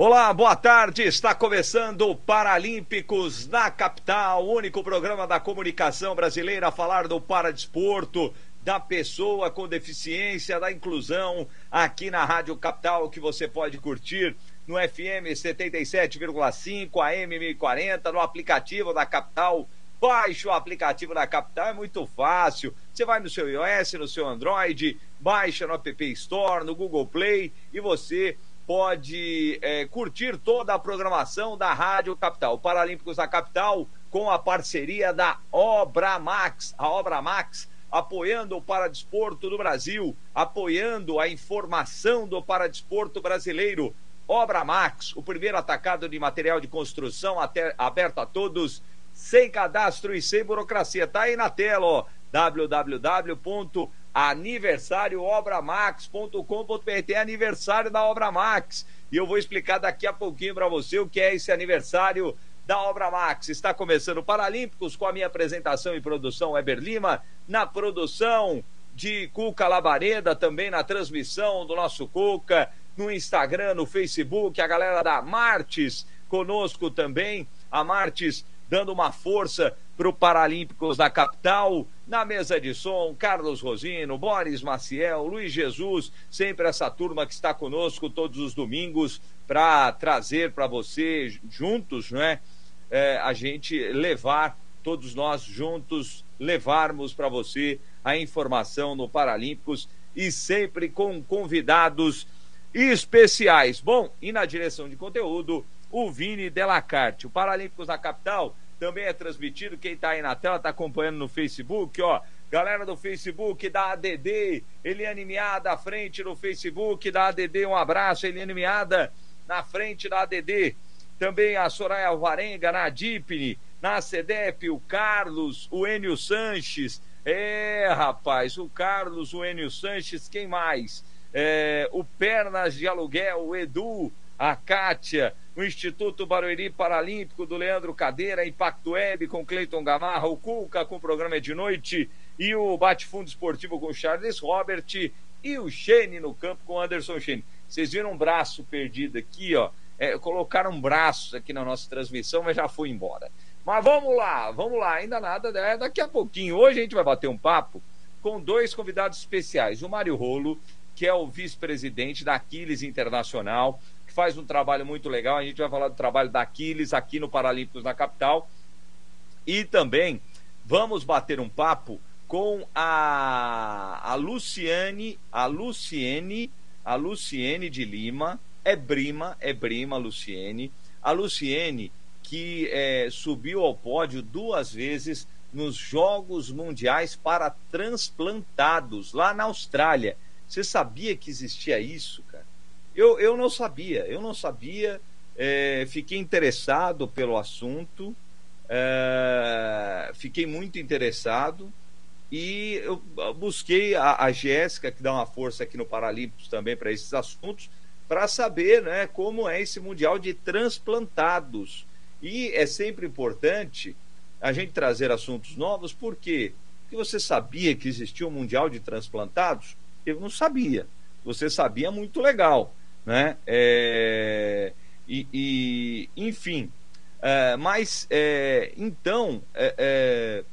Olá, boa tarde. Está começando o Paralímpicos na capital, o único programa da comunicação brasileira a falar do paradesporto, da pessoa com deficiência, da inclusão, aqui na Rádio Capital, que você pode curtir no FM 77,5, AM 1040, no aplicativo da Capital. Baixe o aplicativo da Capital, é muito fácil. Você vai no seu iOS, no seu Android, baixa no App Store, no Google Play e você pode é, curtir toda a programação da Rádio Capital. Paralímpicos da Capital com a parceria da Obra Max. A Obra Max apoiando o paradesporto do Brasil, apoiando a informação do paradesporto brasileiro. Obra Max, o primeiro atacado de material de construção até, aberto a todos, sem cadastro e sem burocracia. Tá aí na tela, ó, www aniversarioobramax.com.br. Tem aniversário da Obra Max. E eu vou explicar daqui a pouquinho para você o que é esse aniversário da Obra Max. Está começando o Paralímpicos com a minha apresentação e produção Weber Lima, na produção de Cuca Labareda, também na transmissão do nosso Cuca, no Instagram, no Facebook, a galera da Martes conosco também, a Martes dando uma força para o Paralímpicos da capital. Na mesa de som, Carlos Rosino, Boris Maciel, Luiz Jesus, sempre essa turma que está conosco todos os domingos para trazer para você juntos, não é? é? A gente levar, todos nós juntos, levarmos para você a informação no Paralímpicos e sempre com convidados especiais. Bom, e na direção de conteúdo, o Vini Delacarte. O Paralímpicos da Capital também é transmitido. Quem está aí na tela está acompanhando no Facebook, ó. Galera do Facebook, da ADD, Eliane Miada à frente no Facebook, da ADD, um abraço, Eliane Miada na frente da ADD. Também a Soraya Alvarenga na Adipne, na CEDEP, o Carlos, o Enio Sanches. É, rapaz, o Carlos, o Enio Sanches, quem mais? É, o Pernas de Aluguel, o Edu, a Kátia, o Instituto Barueri Paralímpico do Leandro Cadeira, Impacto Web com Cleiton Gamarra, o Cuca com o programa de noite e o Bate-Fundo Esportivo com Charles Robert e o Shane no campo com Anderson Shane. Vocês viram um braço perdido aqui, ó. É, colocaram braços aqui na nossa transmissão, mas já foi embora. Mas vamos lá, vamos lá, ainda nada, é, daqui a pouquinho. Hoje a gente vai bater um papo com dois convidados especiais. O Mário Rolo, que é o vice-presidente da Aquiles Internacional, faz um trabalho muito legal. A gente vai falar do trabalho da Aquiles aqui no Paralímpicos na capital. E também vamos bater um papo com a, a Luciane, a Luciene, a Luciene de Lima, é Brima, é Brima, Luciene. A Luciene que é, subiu ao pódio duas vezes nos Jogos Mundiais para Transplantados, lá na Austrália. Você sabia que existia isso? Eu, eu não sabia, eu não sabia, é, fiquei interessado pelo assunto, é, fiquei muito interessado e eu busquei a, a Jéssica, que dá uma força aqui no Paralímpicos também para esses assuntos, para saber né, como é esse Mundial de Transplantados. E é sempre importante a gente trazer assuntos novos, por quê? Porque você sabia que existia um Mundial de Transplantados? Eu não sabia. Você sabia, muito legal né? É, e, e, enfim, é, mas é, então é, é,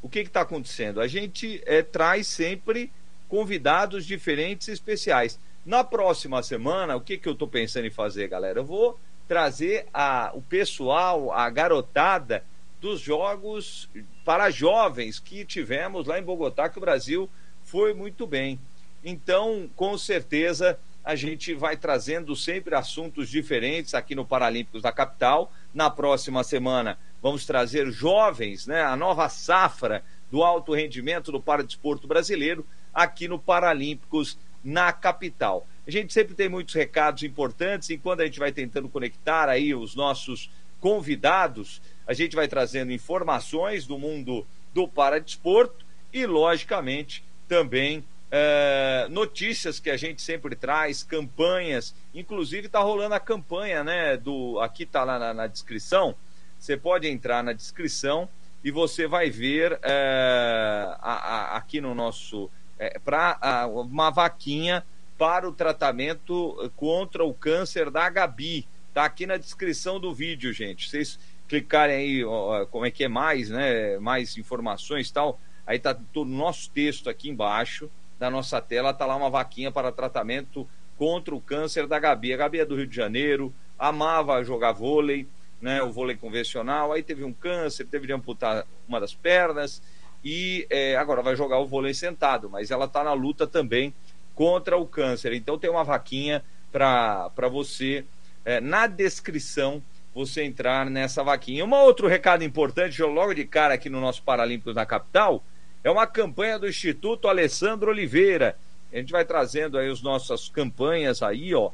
o que está acontecendo? A gente é, traz sempre convidados diferentes especiais. Na próxima semana, o que, que eu estou pensando em fazer, galera? Eu vou trazer a, o pessoal, a garotada dos jogos para jovens que tivemos lá em Bogotá, que o Brasil foi muito bem. Então, com certeza, a gente vai trazendo sempre assuntos diferentes aqui no Paralímpicos da Capital. Na próxima semana vamos trazer jovens, né, a nova safra do alto rendimento do paradesporto brasileiro aqui no Paralímpicos na capital. A gente sempre tem muitos recados importantes e quando a gente vai tentando conectar aí os nossos convidados, a gente vai trazendo informações do mundo do paradesporto e, logicamente, também é, notícias que a gente sempre traz, campanhas. Inclusive está rolando a campanha, né? Do aqui está lá na, na, descrição. Você pode entrar na descrição e você vai ver é, a, a, aqui no nosso é, para uma vaquinha para o tratamento contra o câncer da Gabi. Tá aqui na descrição do vídeo, gente. Vocês clicarem aí, ó, como é que é mais, né? Mais informações e tal. Aí tá todo o nosso texto aqui embaixo da nossa tela, tá lá uma vaquinha para tratamento contra o câncer da Gabi. A Gabi é do Rio de Janeiro, amava jogar vôlei, né? O vôlei convencional. Aí teve um câncer, teve de amputar uma das pernas e é, agora vai jogar o vôlei sentado, mas ela está na luta também contra o câncer. Então tem uma vaquinha para você, é, na descrição, você entrar nessa vaquinha. Um outro recado importante, logo de cara aqui no nosso Paralímpicos na Capital, é uma campanha do Instituto Alessandro Oliveira. A gente vai trazendo aí as nossas campanhas aí, ó.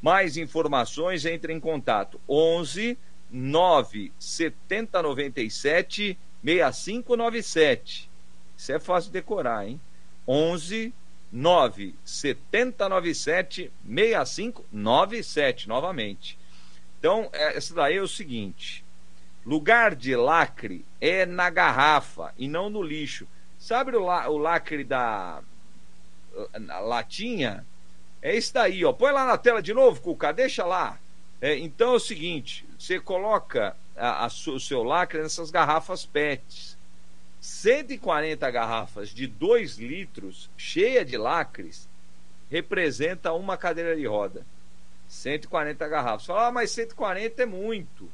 Mais informações, entre em contato. 11 9 70 97 6597. Isso é fácil de decorar, hein? 11 9 70 97 6597 novamente. Então, é, essa daí é o seguinte: lugar de lacre é na garrafa e não no lixo. Sabe o, la, o lacre da latinha? É esse daí, ó. Põe lá na tela de novo, Cuca, deixa lá. É, então é o seguinte: você coloca a, a, o seu lacre nessas garrafas PETs. 140 garrafas de 2 litros, cheia de lacres, representa uma cadeira de roda. 140 garrafas. Fala, ah, mas 140 é muito.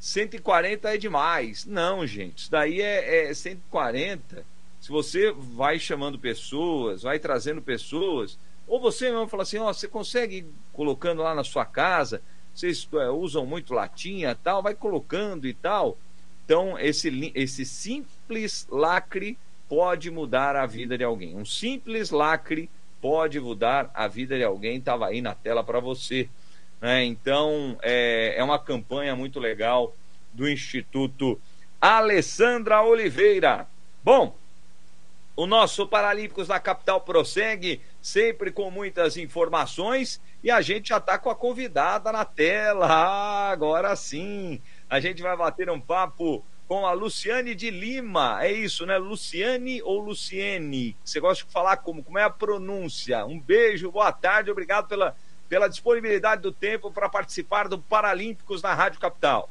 140 é demais. Não, gente, isso daí é, é 140. Se você vai chamando pessoas, vai trazendo pessoas, ou você mesmo fala assim, ó, oh, você consegue colocando lá na sua casa, vocês é, usam muito latinha tal, vai colocando e tal. Então, esse, esse simples lacre pode mudar a vida de alguém. Um simples lacre pode mudar a vida de alguém, estava aí na tela para você. Né? Então, é, é uma campanha muito legal do Instituto Alessandra Oliveira. Bom, o nosso Paralímpicos da Capital prossegue, sempre com muitas informações, e a gente já está com a convidada na tela. Ah, agora sim, a gente vai bater um papo com a Luciane de Lima. É isso, né? Luciane ou Luciene? Você gosta de falar como? Como é a pronúncia? Um beijo, boa tarde, obrigado pela, pela disponibilidade do tempo para participar do Paralímpicos na Rádio Capital.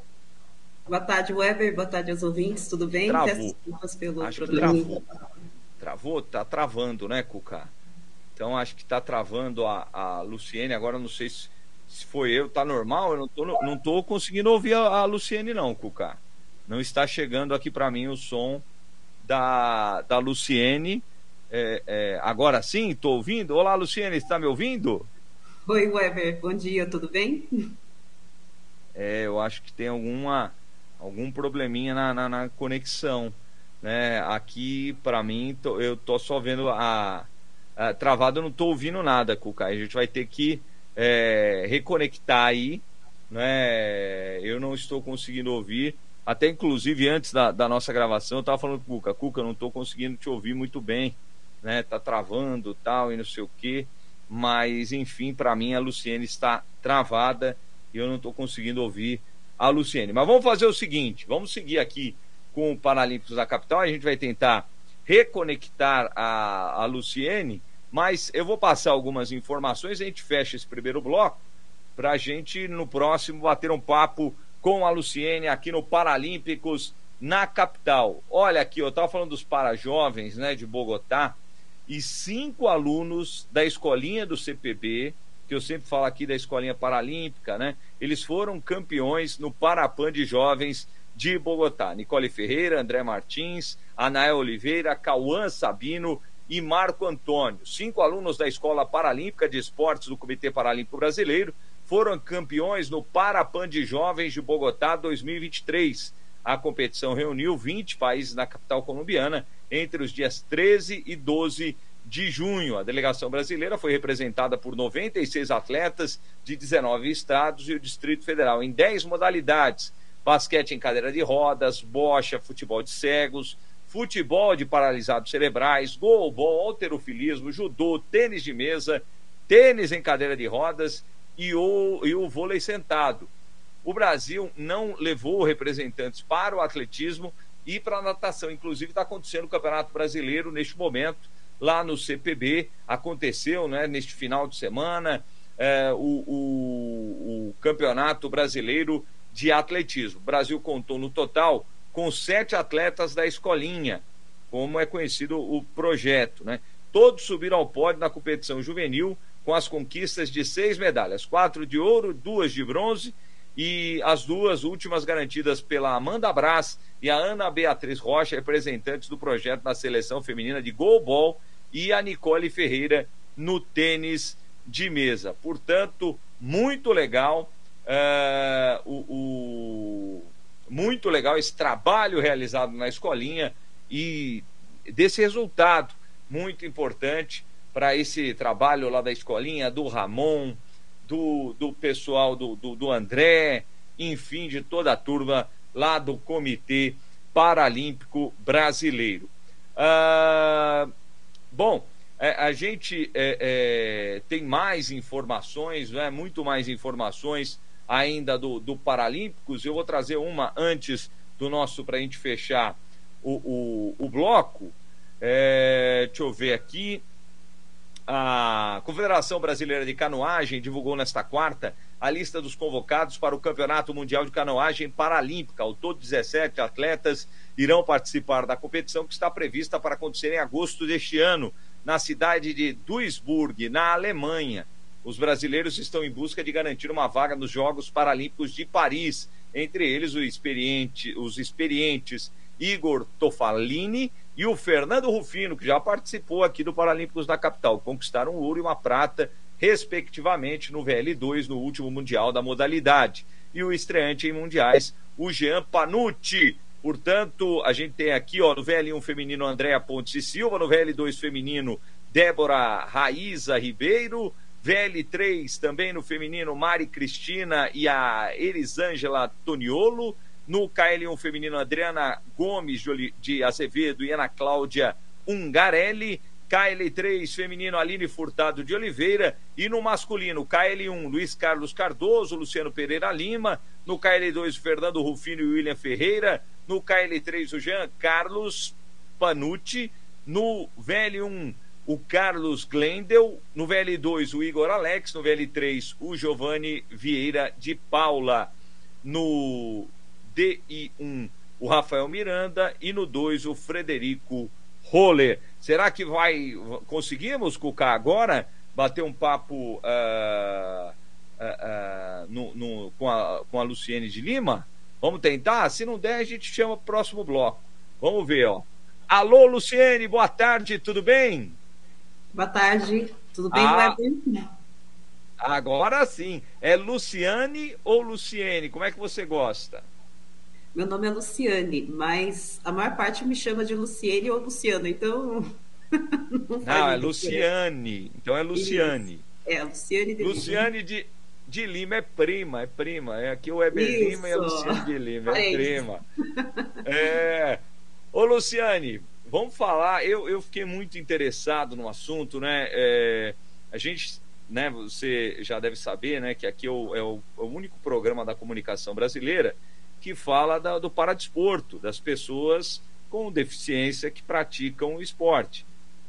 Boa tarde, Weber. Boa tarde aos ouvintes. Tudo bem? Travou. pelo acho que travou. Tá travando, né, Cuca? Então acho que tá travando a, a Luciene. Agora não sei se, se foi eu, tá normal? Eu não tô, não tô conseguindo ouvir a, a Luciene, não, Cuca não está chegando aqui para mim o som da, da Luciene. É, é, agora sim, estou ouvindo. Olá, Luciene, está me ouvindo? Oi, Weber, bom dia, tudo bem? É, eu acho que tem alguma, algum probleminha na, na, na conexão. Né? Aqui, para mim, tô, eu tô só vendo a, a travada, eu não estou ouvindo nada, Cuca. A gente vai ter que é, reconectar aí. Né? Eu não estou conseguindo ouvir. Até inclusive antes da, da nossa gravação, eu estava falando com Cuca, Cuca, eu não estou conseguindo te ouvir muito bem, né? Tá travando tal e não sei o quê. Mas, enfim, para mim a Luciene está travada e eu não estou conseguindo ouvir a Luciene. Mas vamos fazer o seguinte: vamos seguir aqui com o Paralímpicos da Capital. A gente vai tentar reconectar a, a Luciene, mas eu vou passar algumas informações. A gente fecha esse primeiro bloco para a gente no próximo bater um papo com a Luciene aqui no Paralímpicos na capital. Olha aqui, eu estava falando dos para-jovens né, de Bogotá e cinco alunos da escolinha do CPB, que eu sempre falo aqui da escolinha paralímpica, né? Eles foram campeões no Parapan de Jovens de Bogotá. Nicole Ferreira, André Martins, Anael Oliveira, Cauã Sabino e Marco Antônio. Cinco alunos da Escola Paralímpica de Esportes do Comitê Paralímpico Brasileiro foram campeões no Parapan de Jovens de Bogotá 2023. A competição reuniu 20 países na capital colombiana entre os dias 13 e 12 de junho. A delegação brasileira foi representada por 96 atletas de 19 estados e o Distrito Federal, em 10 modalidades: basquete em cadeira de rodas, bocha, futebol de cegos, futebol de paralisados cerebrais, golbol, alterofilismo, judô, tênis de mesa, tênis em cadeira de rodas e o, e o vôlei sentado. O Brasil não levou representantes para o atletismo e para a natação. Inclusive, está acontecendo o Campeonato Brasileiro neste momento lá no CPB, aconteceu né, neste final de semana é, o, o, o Campeonato Brasileiro de Atletismo. O Brasil contou no total com sete atletas da escolinha, como é conhecido o projeto. Né? Todos subiram ao pódio na competição juvenil com as conquistas de seis medalhas: quatro de ouro, duas de bronze e as duas últimas garantidas pela Amanda Brás e a Ana Beatriz Rocha, representantes do projeto na seleção feminina de goalball e a Nicole Ferreira no tênis de mesa. Portanto, muito legal uh, o, o, muito legal esse trabalho realizado na escolinha e desse resultado muito importante para esse trabalho lá da escolinha do Ramon, do, do pessoal do, do, do André, enfim, de toda a turma lá do Comitê Paralímpico Brasileiro. Uh, Bom, é, a gente é, é, tem mais informações, né, muito mais informações ainda do, do Paralímpicos. Eu vou trazer uma antes do nosso, para a gente fechar o, o, o bloco. É, deixa eu ver aqui. A Confederação Brasileira de Canoagem divulgou nesta quarta a lista dos convocados para o Campeonato Mundial de Canoagem Paralímpica. Ao todo, 17 atletas irão participar da competição que está prevista para acontecer em agosto deste ano, na cidade de Duisburg, na Alemanha. Os brasileiros estão em busca de garantir uma vaga nos Jogos Paralímpicos de Paris, entre eles experiente, os experientes Igor Tofalini e o Fernando Rufino, que já participou aqui do Paralímpicos da capital. Conquistaram um ouro e uma prata, respectivamente, no VL2 no último Mundial da modalidade. E o estreante em mundiais, o Jean Panucci, Portanto, a gente tem aqui, ó, no VL1 feminino, Andréa Pontes e Silva, no VL2 feminino, Débora Raíza Ribeiro, VL3 também no feminino, Mari Cristina e a Elisângela Toniolo, no KL1 feminino, Adriana Gomes de Azevedo e Ana Cláudia Ungarelli, KL3 feminino Aline Furtado de Oliveira. E no masculino KL1 Luiz Carlos Cardoso, Luciano Pereira Lima, no KL2 Fernando Rufino e William Ferreira, no KL3 o Jean Carlos Panucci, no VL1 o Carlos Glendel, no VL2 o Igor Alex, no VL3 o Giovanni Vieira de Paula, no DI1 o Rafael Miranda e no 2 o Frederico Roller. Será que vai conseguimos, Cuca, agora bater um papo uh, uh, uh, no, no, com, a, com a Luciene de Lima? Vamos tentar? Se não der, a gente chama o próximo bloco. Vamos ver, ó. Alô, Luciene, boa tarde, tudo bem? Boa tarde, tudo bem, ah, Agora sim. É Luciane ou Luciene? Como é que você gosta? Meu nome é Luciane, mas a maior parte me chama de Luciene ou Luciana, então. não, não é Luciane. Então é Luciane. Isso. É, Luciane de Luciane Lima. de, de Lima é prima, é prima. É aqui o Eber Isso. Lima e a Luciane de Lima, é, é prima. É. Ô, Luciane, vamos falar. Eu, eu fiquei muito interessado no assunto, né? É, a gente, né, você já deve saber, né, que aqui é o, é o, é o único programa da comunicação brasileira que fala da, do paradesporto, das pessoas com deficiência que praticam o esporte.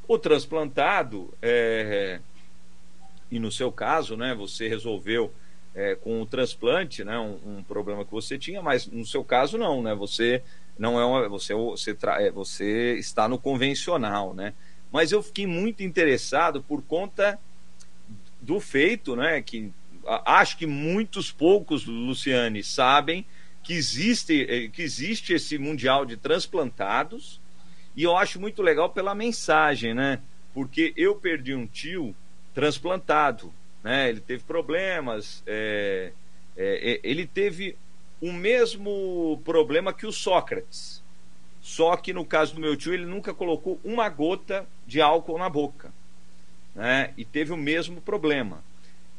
O transplantado, é, e no seu caso, né, você resolveu é, com o transplante, né, um, um, problema que você tinha, mas no seu caso não, né, você não é uma, você, você, tra, é, você está no convencional, né, mas eu fiquei muito interessado por conta do feito, né, que acho que muitos poucos, Luciane, sabem que existe, eh, que existe esse mundial de transplantados e eu acho muito legal pela mensagem, né? Porque eu perdi um tio transplantado, né? Ele teve problemas, é, é, ele teve o mesmo problema que o Sócrates. Só que no caso do meu tio, ele nunca colocou uma gota de álcool na boca. Né? E teve o mesmo problema.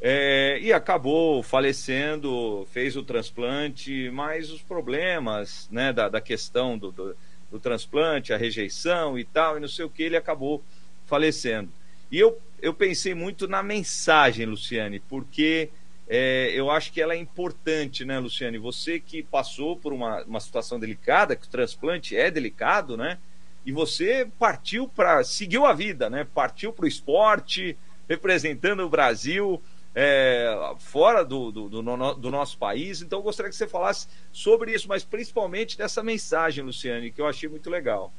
É, e acabou falecendo, fez o transplante, mas os problemas né, da, da questão do, do, do transplante, a rejeição e tal, e não sei o que, ele acabou falecendo. E eu, eu pensei muito na mensagem, Luciane, porque é, eu acho que ela é importante, né, Luciane? Você que passou por uma, uma situação delicada, que o transplante é delicado, né? E você partiu para. seguiu a vida, né? Partiu para o esporte, representando o Brasil é, fora do, do, do, do, nosso país. Então, eu gostaria que você falasse sobre isso, mas principalmente dessa mensagem, Luciane, que eu achei muito legal.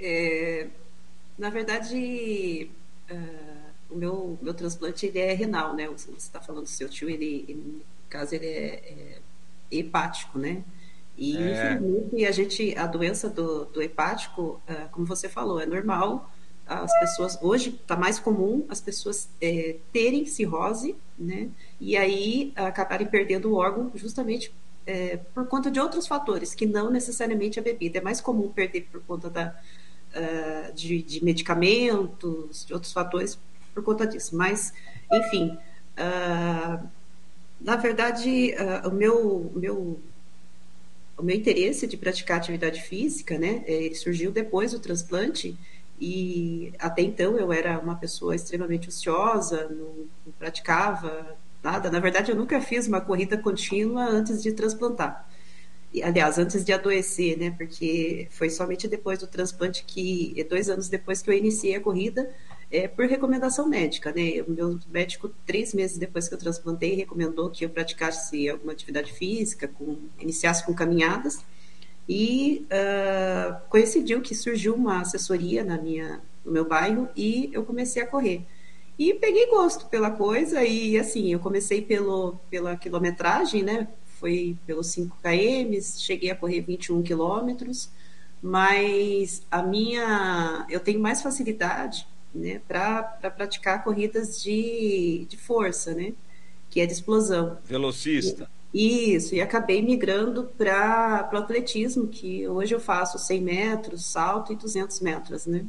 É, na verdade. Uh o meu, meu transplante ele é renal, né? Você está falando do seu tio, ele, ele, no caso, ele é, é hepático, né? E, é. infelizmente, a gente, a doença do, do hepático, uh, como você falou, é normal. As pessoas, hoje está mais comum as pessoas é, terem cirrose, né? E aí acabarem perdendo o órgão justamente é, por conta de outros fatores, que não necessariamente a bebida. É mais comum perder por conta da, uh, de, de medicamentos, de outros fatores, por conta disso. Mas, enfim, uh, na verdade, uh, o meu, meu, o meu interesse de praticar atividade física, né, é, ele surgiu depois do transplante e até então eu era uma pessoa extremamente ociosa, não, não praticava nada. Na verdade, eu nunca fiz uma corrida contínua antes de transplantar. aliás, antes de adoecer, né? Porque foi somente depois do transplante que, dois anos depois que eu iniciei a corrida, é, por recomendação médica, né? O meu médico, três meses depois que eu transplantei, recomendou que eu praticasse alguma atividade física, com, iniciasse com caminhadas, e uh, coincidiu que surgiu uma assessoria na minha, no meu bairro e eu comecei a correr. E peguei gosto pela coisa e, assim, eu comecei pelo, pela quilometragem, né? Foi pelos 5 km, cheguei a correr 21 quilômetros, mas a minha... Eu tenho mais facilidade né, para pra praticar corridas de, de força, né, que é de explosão. Velocista. E, isso, e acabei migrando para o atletismo, que hoje eu faço 100 metros, salto e 200 metros, né.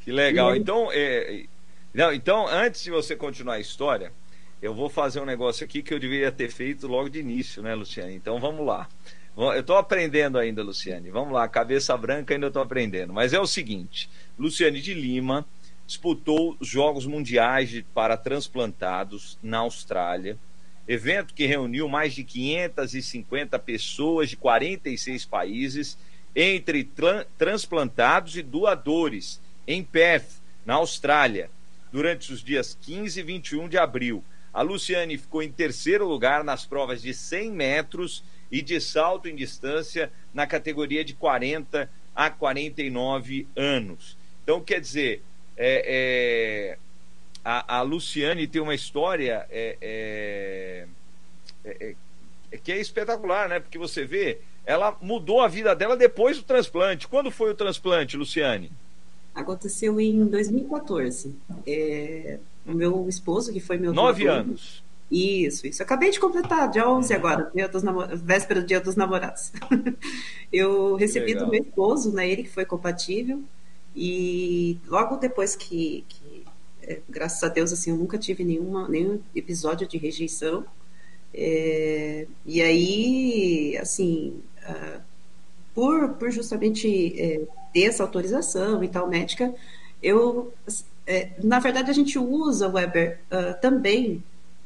Que legal. Então, é, não, então, antes de você continuar a história, eu vou fazer um negócio aqui que eu deveria ter feito logo de início, né, Luciane? Então, vamos lá. Eu estou aprendendo ainda, Luciane. Vamos lá, cabeça branca ainda estou aprendendo. Mas é o seguinte: Luciane de Lima disputou os Jogos Mundiais para Transplantados na Austrália, evento que reuniu mais de 550 pessoas de 46 países, entre transplantados e doadores, em Perth, na Austrália, durante os dias 15 e 21 de abril. A Luciane ficou em terceiro lugar nas provas de 100 metros e de salto em distância na categoria de 40 a 49 anos. Então, quer dizer, é, é, a, a, Luciane tem uma história é, é, é, é, que é espetacular, né? Porque você vê, ela mudou a vida dela depois do transplante. Quando foi o transplante, Luciane? Aconteceu em 2014. o meu esposo, que foi meu. Nove anos. Isso, isso. Acabei de completar, dia 11 agora, dia dos namor... véspera do dia dos namorados. eu recebi do meu esposo, né, ele que foi compatível, e logo depois que, que é, graças a Deus, assim, eu nunca tive nenhuma, nenhum episódio de rejeição, é, e aí, assim, uh, por, por justamente é, ter essa autorização e tal médica, eu, é, na verdade, a gente usa, Weber, uh, também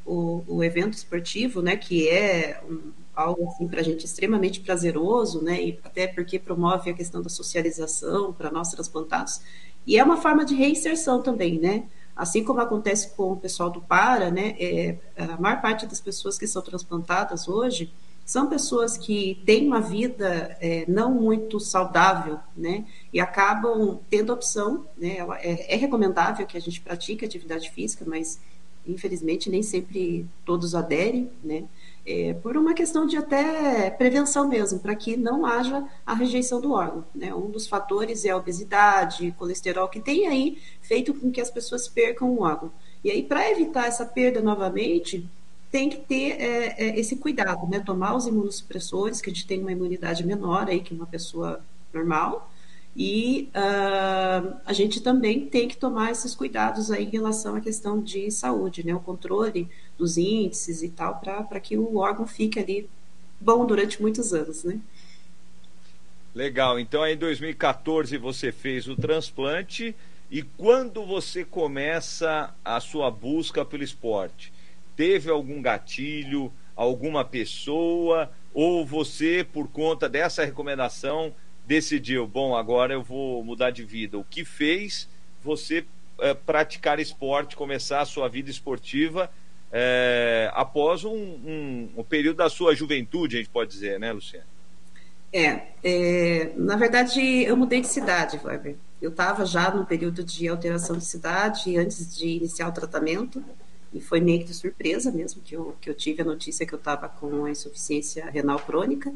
o, o evento esportivo, né, que é um, algo assim para a gente extremamente prazeroso, né, e até porque promove a questão da socialização para nós transplantados, e é uma forma de reinserção também, né, assim como acontece com o pessoal do Para, né, é, a maior parte das pessoas que são transplantadas hoje são pessoas que têm uma vida é, não muito saudável, né, e acabam tendo opção, né, é, é recomendável que a gente pratique atividade física, mas infelizmente nem sempre todos aderem, né? É, por uma questão de até prevenção mesmo, para que não haja a rejeição do órgão. Né? Um dos fatores é a obesidade, colesterol, que tem aí feito com que as pessoas percam o órgão. E aí, para evitar essa perda novamente, tem que ter é, é, esse cuidado, né? Tomar os imunossupressores, que a gente tem uma imunidade menor aí que uma pessoa normal, e uh, a gente também tem que tomar esses cuidados aí em relação à questão de saúde, né? O controle dos índices e tal, para que o órgão fique ali bom durante muitos anos, né? Legal. Então, em 2014 você fez o transplante e quando você começa a sua busca pelo esporte, teve algum gatilho, alguma pessoa ou você, por conta dessa recomendação, decidiu, bom, agora eu vou mudar de vida. O que fez você é, praticar esporte, começar a sua vida esportiva é, após um, um, um, período da sua juventude, a gente pode dizer, né, Luciana? É, é na verdade eu mudei de cidade, Weber. Eu estava já no período de alteração de cidade antes de iniciar o tratamento e foi meio que de surpresa mesmo que eu, que eu tive a notícia que eu estava com a insuficiência renal crônica.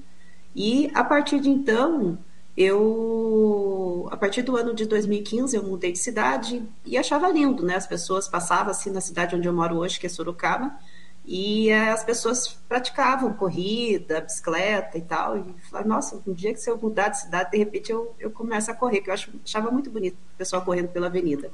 E a partir de então, eu a partir do ano de 2015 eu mudei de cidade e achava lindo, né? As pessoas passavam assim na cidade onde eu moro hoje, que é Sorocaba, e as pessoas praticavam corrida, bicicleta e tal. E falava, nossa, um dia que se eu mudar de cidade, de repente eu, eu começo a correr, que eu achava muito bonito o pessoal correndo pela avenida.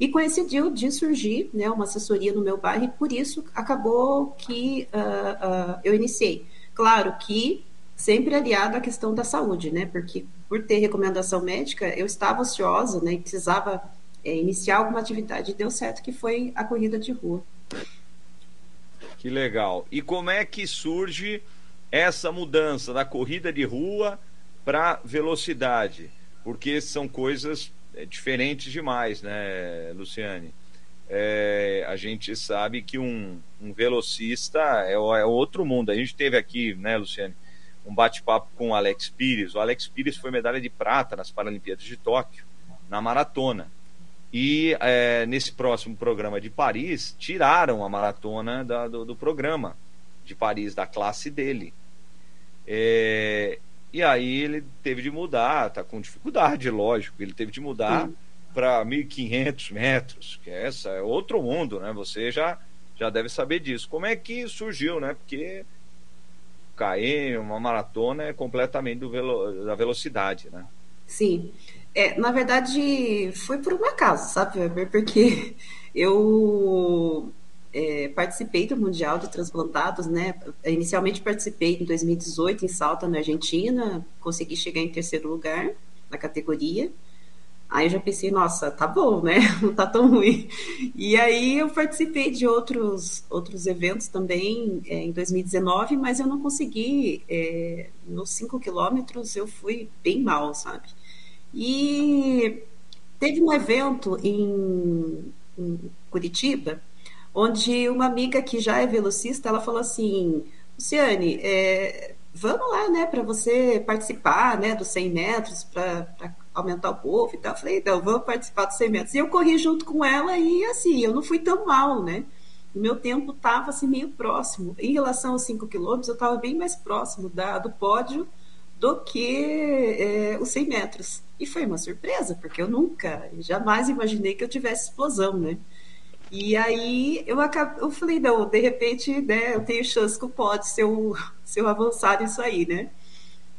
E coincidiu de surgir né, uma assessoria no meu bairro, e por isso acabou que uh, uh, eu iniciei. Claro que sempre aliado à questão da saúde, né? Porque por ter recomendação médica, eu estava ociosa, né? E precisava é, iniciar alguma atividade. E deu certo que foi a corrida de rua. Que legal. E como é que surge essa mudança da corrida de rua para velocidade? Porque são coisas é, diferentes demais, né, Luciane? É, a gente sabe que um, um velocista é, é outro mundo. A gente teve aqui, né, Luciane? Um bate-papo com o Alex Pires. O Alex Pires foi medalha de prata nas Paralimpíadas de Tóquio, na maratona. E é, nesse próximo programa de Paris, tiraram a maratona da, do, do, programa de Paris, da classe dele. É, e aí ele teve de mudar, tá com dificuldade, lógico, ele teve de mudar para 1.500 metros, que essa é outro mundo, né? Você já, já deve saber disso. Como é que surgiu, né? Porque km, uma maratona é completamente velo, da velocidade, né? Sim. É, na verdade, foi por um acaso, sabe, Porque eu é, participei do Mundial de Transplantados, né? Inicialmente participei em 2018 em Salta, na Argentina, consegui chegar em terceiro lugar na categoria. Aí eu já pensei, nossa, tá bom, né? Não tá tão ruim. E aí eu participei de outros, outros eventos também é, em 2019, mas eu não consegui. É, nos 5 quilômetros eu fui bem mal, sabe? E teve um evento em, em Curitiba, onde uma amiga que já é velocista, ela falou assim, Luciane, é, vamos lá, né, para você participar, né, dos 100 metros, para aumentar o povo e tal. Eu falei, então, vamos participar dos 100 metros. E eu corri junto com ela e, assim, eu não fui tão mal, né? O meu tempo estava, assim, meio próximo. Em relação aos 5 quilômetros, eu estava bem mais próximo da, do pódio do que é, os 100 metros. E foi uma surpresa, porque eu nunca, jamais imaginei que eu tivesse explosão, né? E aí eu, acabei, eu falei, não, de repente, né, eu tenho chance que pode se eu, se eu avançar nisso aí, né?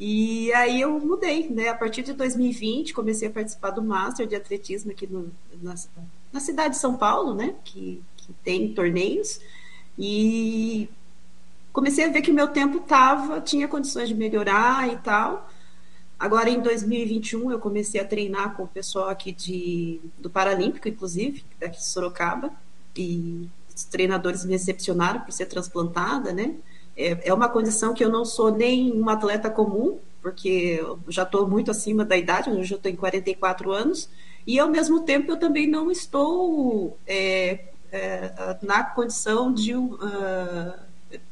E aí eu mudei, né? A partir de 2020 comecei a participar do Master de Atletismo aqui no, na, na, cidade de São Paulo, né? Que, que tem torneios. E comecei a ver que meu tempo tava, tinha condições de melhorar e tal. Agora em 2021 eu comecei a treinar com o pessoal aqui de, do Paralímpico, inclusive, daqui de Sorocaba, e os treinadores me recepcionaram por ser transplantada, né? É, é uma condição que eu não sou nem uma atleta comum, porque eu já estou muito acima da idade, eu já estou em 44 anos, e ao mesmo tempo eu também não estou é, é, na condição de. Uh,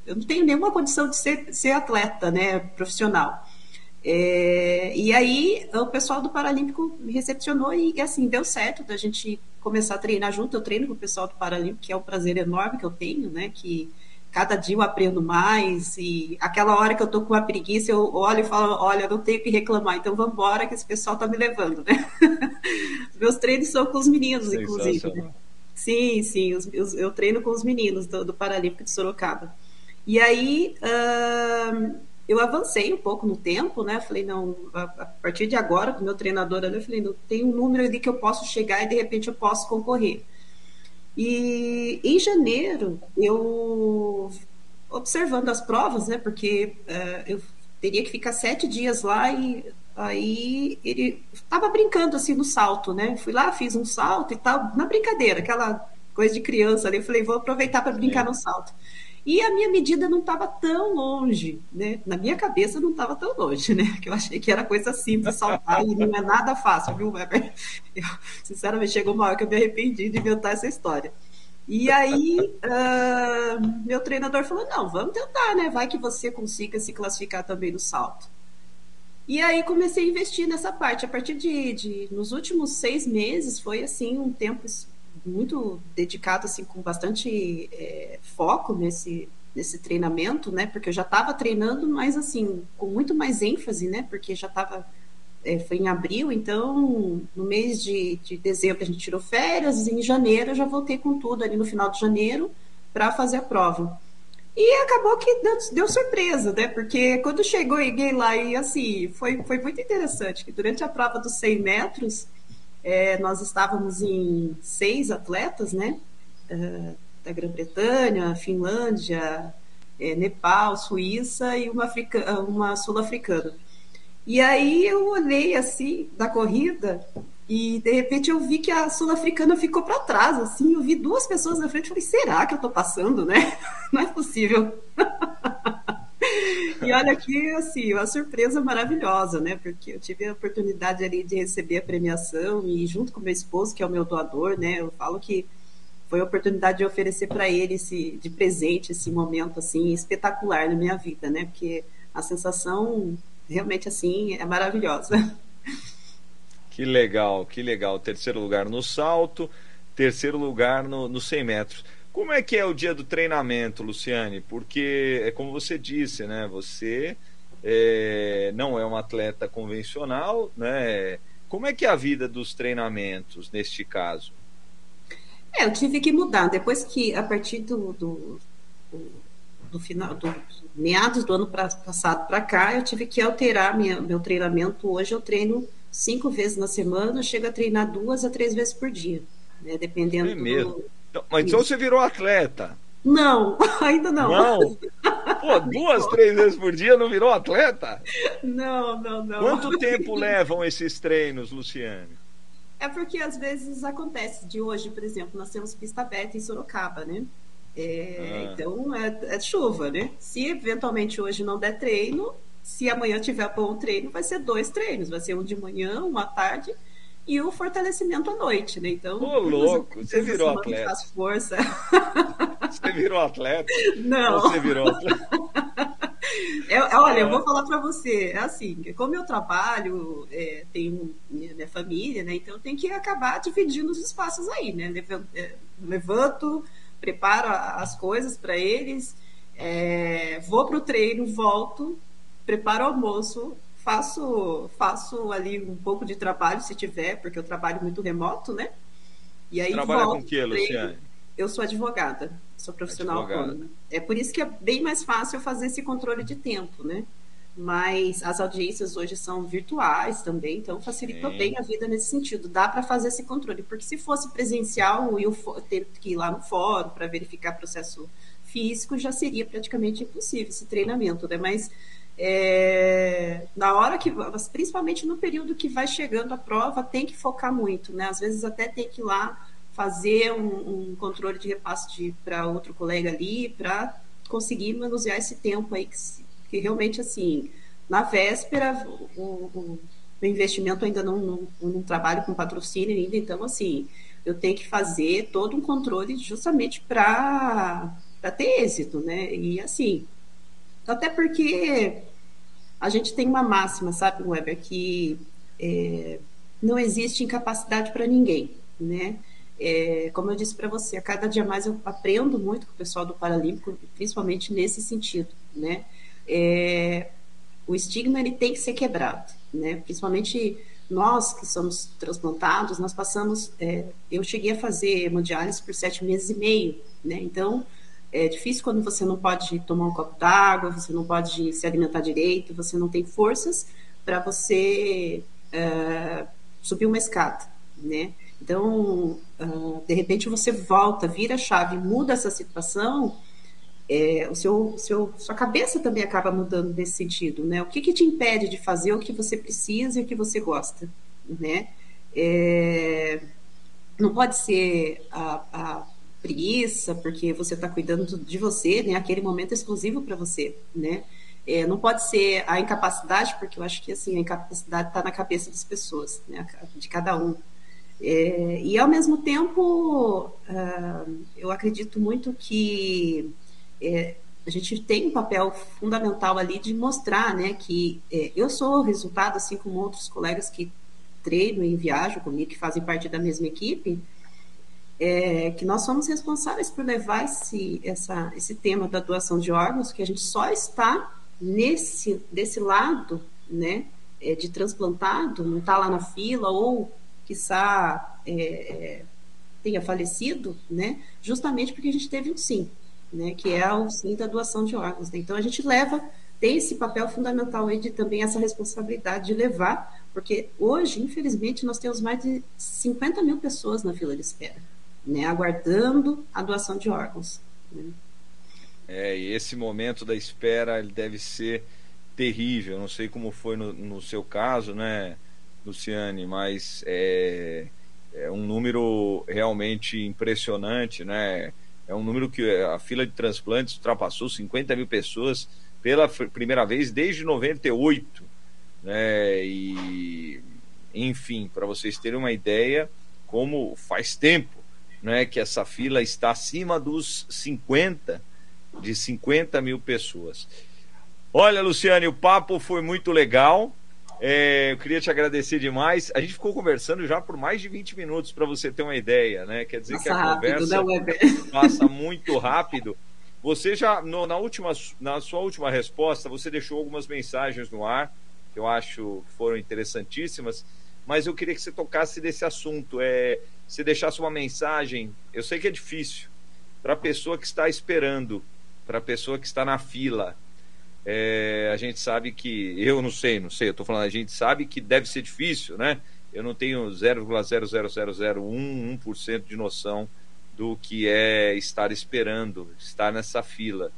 eu não tenho nenhuma condição de ser, ser atleta né, profissional. É, e aí o pessoal do Paralímpico me recepcionou e, e, assim deu certo da gente começar a treinar junto. Eu treino com o pessoal do Paralímpico, que é um prazer enorme que eu tenho, né? Que cada dia eu aprendo mais e aquela hora que eu tô com uma preguiça, eu olho e falo, olha, não tenho que reclamar, então vamos embora que esse pessoal tá me levando, né? Meus treinos são com os meninos, inclusive. Né? Sim, sim, os, os, eu treino com os meninos do, do Paralímpico de Sorocaba. E aí uh, eu avancei um pouco no tempo, né? Falei, não, a, a partir de agora, com o meu treinador ali, eu falei, não, tem um número ali que eu posso chegar e de repente eu posso concorrer. E em janeiro, eu observando as provas, né? Porque uh, eu teria que ficar sete dias lá e Aí ele estava brincando assim no salto, né? Fui lá, fiz um salto e tal, na brincadeira, aquela coisa de criança ali. Eu falei, vou aproveitar para brincar no salto. E a minha medida não estava tão longe, né? Na minha cabeça não estava tão longe, né? Que eu achei que era coisa simples saltar e não é nada fácil, viu, Weber? Eu, sinceramente, chegou uma hora que eu me arrependi de inventar essa história. E aí, uh, meu treinador falou: não, vamos tentar, né? Vai que você consiga se classificar também no salto. E aí comecei a investir nessa parte. A partir de, de nos últimos seis meses foi assim um tempo muito dedicado assim com bastante é, foco nesse nesse treinamento, né? Porque eu já estava treinando, mas assim com muito mais ênfase, né? Porque já estava é, foi em abril, então no mês de, de dezembro a gente tirou férias, em janeiro eu já voltei com tudo ali no final de janeiro para fazer a prova. E acabou que deu, deu, surpresa, né? Porque quando chegou ninguém lá e assim, foi, foi muito interessante que durante a prova dos 100 metros, é, nós estávamos em seis atletas, né? Uh, da Grã-Bretanha, Finlândia, é, Nepal, Suíça e uma, uma sul-africana. E aí eu olhei assim da corrida e de repente eu vi que a sul-africana ficou para trás, assim, eu vi duas pessoas na frente e falei, será que eu estou passando, né? Não é possível. e olha aqui, assim, uma surpresa maravilhosa, né? Porque eu tive a oportunidade ali de receber a premiação e junto com meu esposo, que é o meu doador, né? Eu falo que foi a oportunidade de oferecer para ele esse de presente esse momento assim espetacular na minha vida, né? Porque a sensação realmente assim é maravilhosa. Que legal, que legal. Terceiro lugar no salto, terceiro lugar no, no 100 metros. Como é que é o dia do treinamento, Luciane? Porque é como você disse, né? Você é, não é um atleta convencional, né? Como é que é a vida dos treinamentos neste caso? É, eu tive que mudar. Depois que, a partir do, do, do, do final, do meados do ano pra, passado para cá, eu tive que alterar minha, meu treinamento. Hoje eu treino cinco vezes na semana, chega a treinar duas a três vezes por dia, né? Dependendo. É. Do... Então, mas então você virou atleta? Não, ainda não. Não? Pô, duas, três vezes por dia não virou atleta? Não, não, não. Quanto tempo levam esses treinos, Luciane? É porque às vezes acontece de hoje, por exemplo, nós temos pista aberta em Sorocaba, né? É, ah. Então é, é, chuva, né? Se eventualmente hoje não der treino, se amanhã tiver bom treino, vai ser dois treinos, vai ser um de manhã, um à tarde e o fortalecimento à noite, né? Então, Ô, louco, você virou atleta. Faz força. Você virou atleta? Não. Você virou atleta? Eu, olha, eu vou falar para você, é assim, como eu trabalho, é, tenho minha, minha, família, né? Então eu tenho que acabar dividindo os espaços aí, né? Levanto, é, levanto preparo as coisas para eles, é, vou pro treino, volto, preparo o almoço, faço, faço ali um pouco de trabalho, se tiver, porque eu trabalho muito remoto, né? E aí Trabalha volto, com o que, Luciane? Eu sou advogada, sou profissional autônoma. É por isso que é bem mais fácil fazer esse controle de tempo, né? Mas as audiências hoje são virtuais também, então facilita Sim. bem a vida nesse sentido. Dá para fazer esse controle, porque se fosse presencial e eu ter que ir lá no fórum para verificar processo físico, já seria praticamente impossível esse treinamento, né? Mas é, na hora que, principalmente no período que vai chegando a prova, tem que focar muito, né? Às vezes até tem que ir lá fazer um, um controle de repasse para outro colega ali, para conseguir manusear esse tempo aí, que, que, realmente, assim, na véspera, o, o, o investimento ainda não, não, não trabalho com patrocínio ainda, então, assim, eu tenho que fazer todo um controle justamente para ter êxito, né? E, assim, até porque a gente tem uma máxima, sabe, Weber, que é, não existe incapacidade para ninguém, né? É, como eu disse para você, a cada dia mais eu aprendo muito com o pessoal do Paralímpico, principalmente nesse sentido, né? É, o estigma ele tem que ser quebrado, né? Principalmente nós que somos transplantados, nós passamos, é, eu cheguei a fazer hemodiálise por sete meses e meio, né? Então, é difícil quando você não pode tomar um copo d'água, você não pode se alimentar direito, você não tem forças para você é, subir uma escada, né? Então, uh, de repente você volta, vira a chave, muda essa situação, é, o seu, seu, sua cabeça também acaba mudando nesse sentido, né? O que, que te impede de fazer o que você precisa e o que você gosta, né? É, não pode ser a, a preguiça, porque você está cuidando de você, né? Aquele momento exclusivo para você, né? É, não pode ser a incapacidade, porque eu acho que assim a incapacidade está na cabeça das pessoas, né? De cada um. É, e ao mesmo tempo, uh, eu acredito muito que é, a gente tem um papel fundamental ali de mostrar né, que é, eu sou resultado, assim como outros colegas que treinam e viajam comigo, que fazem parte da mesma equipe, é, que nós somos responsáveis por levar esse, essa, esse tema da doação de órgãos, que a gente só está nesse desse lado né, é, de transplantado, não está lá na fila, ou quiçá é, é, tenha falecido, né, justamente porque a gente teve um sim né, que é o sim da doação de órgãos. Né? Então a gente leva, tem esse papel fundamental aí de também essa responsabilidade de levar, porque hoje, infelizmente, nós temos mais de 50 mil pessoas na fila de espera, né, aguardando a doação de órgãos. Né? É, e esse momento da espera ele deve ser terrível. Não sei como foi no, no seu caso, né, Luciane, mas é, é um número realmente impressionante, né? É um número que a fila de transplantes ultrapassou 50 mil pessoas pela primeira vez desde 98. Né? E, enfim, para vocês terem uma ideia, como faz tempo né, que essa fila está acima dos 50, de 50 mil pessoas. Olha, Luciane, o papo foi muito legal. É, eu queria te agradecer demais. A gente ficou conversando já por mais de 20 minutos, para você ter uma ideia, né? Quer dizer passa que a rápido, conversa né, passa muito rápido. Você já, no, na, última, na sua última resposta, você deixou algumas mensagens no ar, que eu acho que foram interessantíssimas, mas eu queria que você tocasse desse assunto. É, se deixasse uma mensagem, eu sei que é difícil, para a pessoa que está esperando, para a pessoa que está na fila, é, a gente sabe que, eu não sei, não sei, eu estou falando, a gente sabe que deve ser difícil, né? Eu não tenho 0,00001% 1% de noção do que é estar esperando, estar nessa fila.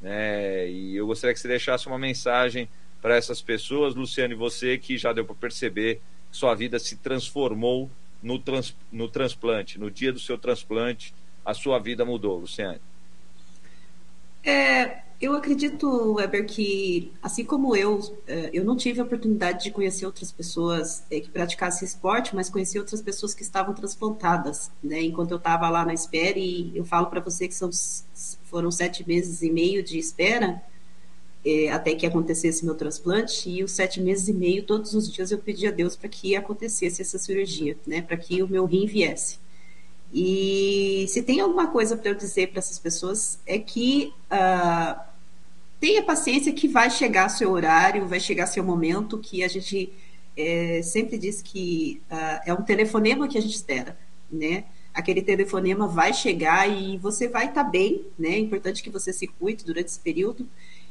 Né? E eu gostaria que você deixasse uma mensagem para essas pessoas, Luciane, você que já deu para perceber que sua vida se transformou no, trans, no transplante, no dia do seu transplante, a sua vida mudou, Luciane. É, eu acredito, Weber, que assim como eu, é, eu não tive a oportunidade de conhecer outras pessoas é, que praticassem esporte, mas conheci outras pessoas que estavam transplantadas, né? Enquanto eu estava lá na espera, e eu falo para você que são, foram sete meses e meio de espera é, até que acontecesse meu transplante, e os sete meses e meio, todos os dias eu pedi a Deus para que acontecesse essa cirurgia, né? Para que o meu rim viesse. E se tem alguma coisa para eu dizer para essas pessoas é que uh, tenha paciência que vai chegar seu horário, vai chegar seu momento, que a gente é, sempre diz que uh, é um telefonema que a gente espera, né? Aquele telefonema vai chegar e você vai estar tá bem, né? É importante que você se cuide durante esse período.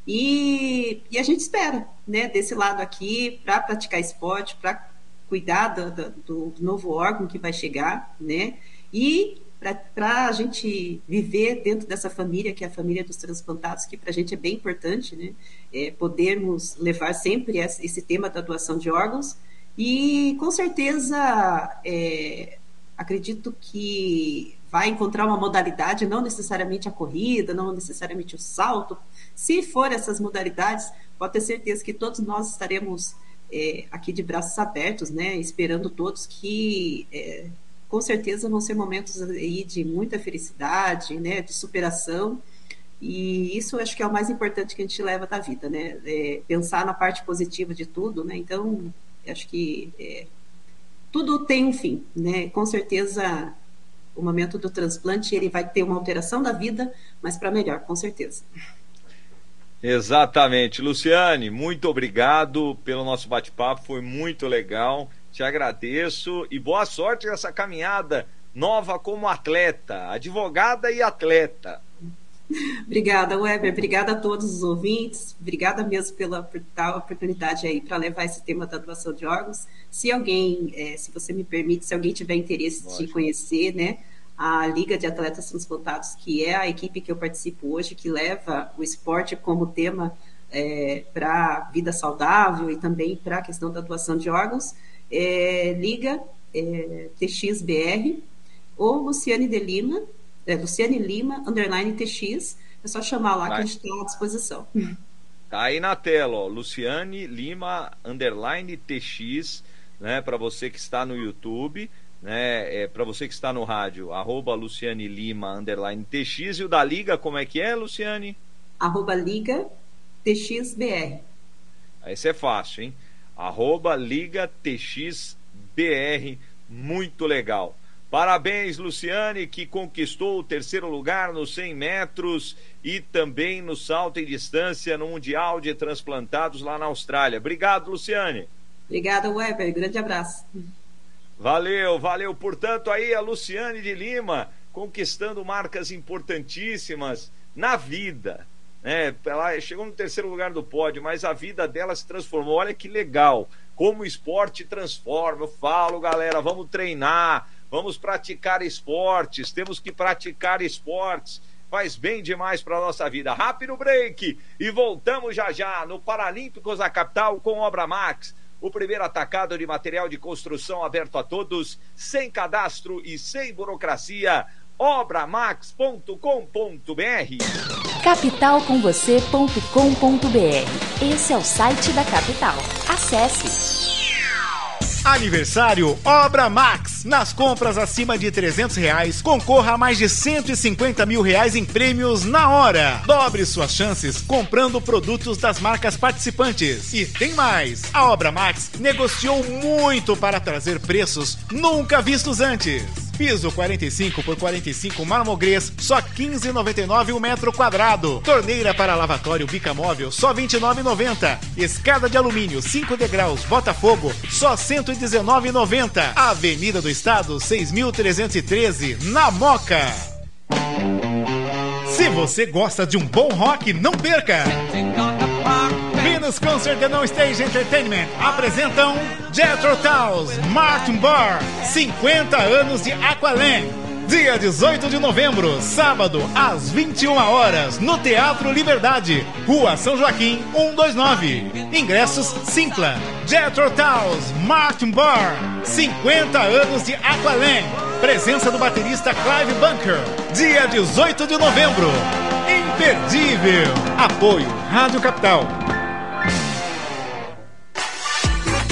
E, e a gente espera, né? Desse lado aqui, para praticar esporte, para cuidar do, do, do novo órgão que vai chegar, né? E para a gente viver dentro dessa família, que é a família dos transplantados, que para a gente é bem importante, né? É podermos levar sempre esse tema da doação de órgãos. E com certeza é, acredito que vai encontrar uma modalidade, não necessariamente a corrida, não necessariamente o salto. Se for essas modalidades, pode ter certeza que todos nós estaremos é, aqui de braços abertos, né? Esperando todos que é, com certeza vão ser momentos aí de muita felicidade, né, de superação. E isso acho que é o mais importante que a gente leva da vida, né? É pensar na parte positiva de tudo, né? Então, acho que é, tudo tem um fim, né? Com certeza, o momento do transplante ele vai ter uma alteração da vida, mas para melhor, com certeza. Exatamente. Luciane, muito obrigado pelo nosso bate-papo, foi muito legal Te agradeço e boa sorte nessa caminhada nova como atleta, advogada e atleta. Obrigada, Weber. Obrigada a todos os ouvintes. Obrigada mesmo pela tal oportunidade aí para levar esse tema da doação de órgãos. Se alguém, é, se você me permite, se alguém tiver interesse Lógico. de conhecer, né, a Liga de Atletas Transplantados, que é a equipe que eu participo hoje, que leva o esporte como tema é, para a vida saudável e também para a questão da doação de órgãos, é, Liga é, TXBR ou Luciane de Lima, é, Luciane Lima, underline TX, é só chamar lá que a gente está à disposição. Tá aí na tela, ó, Luciane Lima, underline TX, né, para você que está no YouTube, né, é, para você que está no rádio, arroba Luciane Lima, underline TX, e o da Liga, como é que é, Luciane? Arroba Liga TXBR. Esse é fácil, hein? Arroba Liga TXBR, muito legal. Parabéns, Luciane, que conquistou o terceiro lugar nos 100 metros e também no salto em distância no Mundial de Transplantados lá na Austrália. Obrigado, Luciane. Obrigada, Weber. Grande abraço. Valeu, valeu. Portanto, aí a Luciane de Lima conquistando marcas importantíssimas na vida. Né? Ela chegou no terceiro lugar do pódio, mas a vida dela se transformou. Olha que legal. Como o esporte transforma. Eu falo, galera, vamos treinar Vamos praticar esportes, temos que praticar esportes. Faz bem demais para nossa vida. Rápido break e voltamos já já no Paralímpicos da Capital com Obra Max. O primeiro atacado de material de construção aberto a todos, sem cadastro e sem burocracia. Obramax.com.br Capitalcomvocê.com.br Esse é o site da Capital. Acesse. Aniversário Obra Max. Nas compras acima de 300 reais, concorra a mais de 150 mil reais em prêmios na hora. Dobre suas chances comprando produtos das marcas participantes. E tem mais! A Obra Max negociou muito para trazer preços nunca vistos antes. Piso 45 por 45 marmogrês, só 15,99 o um metro quadrado. Torneira para lavatório bicamóvel, só 29,90. Escada de alumínio 5 degraus Botafogo, só 119,90. Avenida do Estado 6.313, na Moca. Se você gosta de um bom rock, não perca! Venus Concert and On Stage Entertainment apresentam Jethro Tull's Martin Bar 50 anos de Aqualand. Dia 18 de novembro, sábado, às 21 horas, no Teatro Liberdade, Rua São Joaquim, 129. Ingressos Simpla. Jethro Tull's Martin Bar 50 anos de Aqualand. Presença do baterista Clive Bunker. Dia 18 de novembro. Imperdível. Apoio Rádio Capital.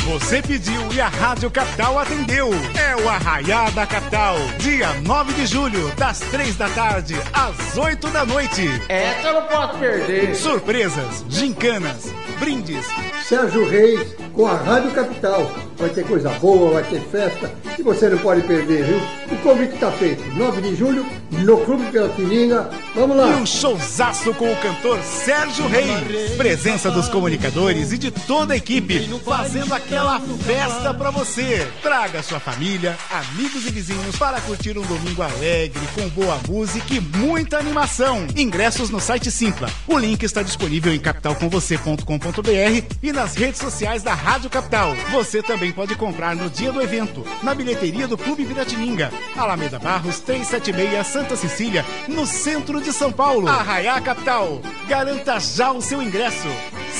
Você pediu e a Rádio Capital atendeu. É o Arraiá da Capital. Dia 9 de julho, das 3 da tarde às 8 da noite. Essa eu não posso perder. Surpresas, gincanas, brindes. Sérgio Reis com a Rádio Capital. Vai ter coisa boa, vai ter festa que você não pode perder, viu? O convite está feito. 9 de julho, no Clube Piratininga. Vamos lá. E um showzaço com o cantor Sérgio Reis. Presença dos comunicadores e de toda a equipe fazendo aquela festa para você. Traga sua família, amigos e vizinhos para curtir um domingo alegre, com boa música e muita animação. Ingressos no site Simpla. O link está disponível em capitalcomvocê.com.br e nas redes sociais da Rádio Capital. Você também pode comprar no dia do evento, na bilheteria do Clube Piratininga, Alameda Barros 376, Santa Cecília, no centro de São Paulo. Arraiá Capital. Garanta já o seu ingresso.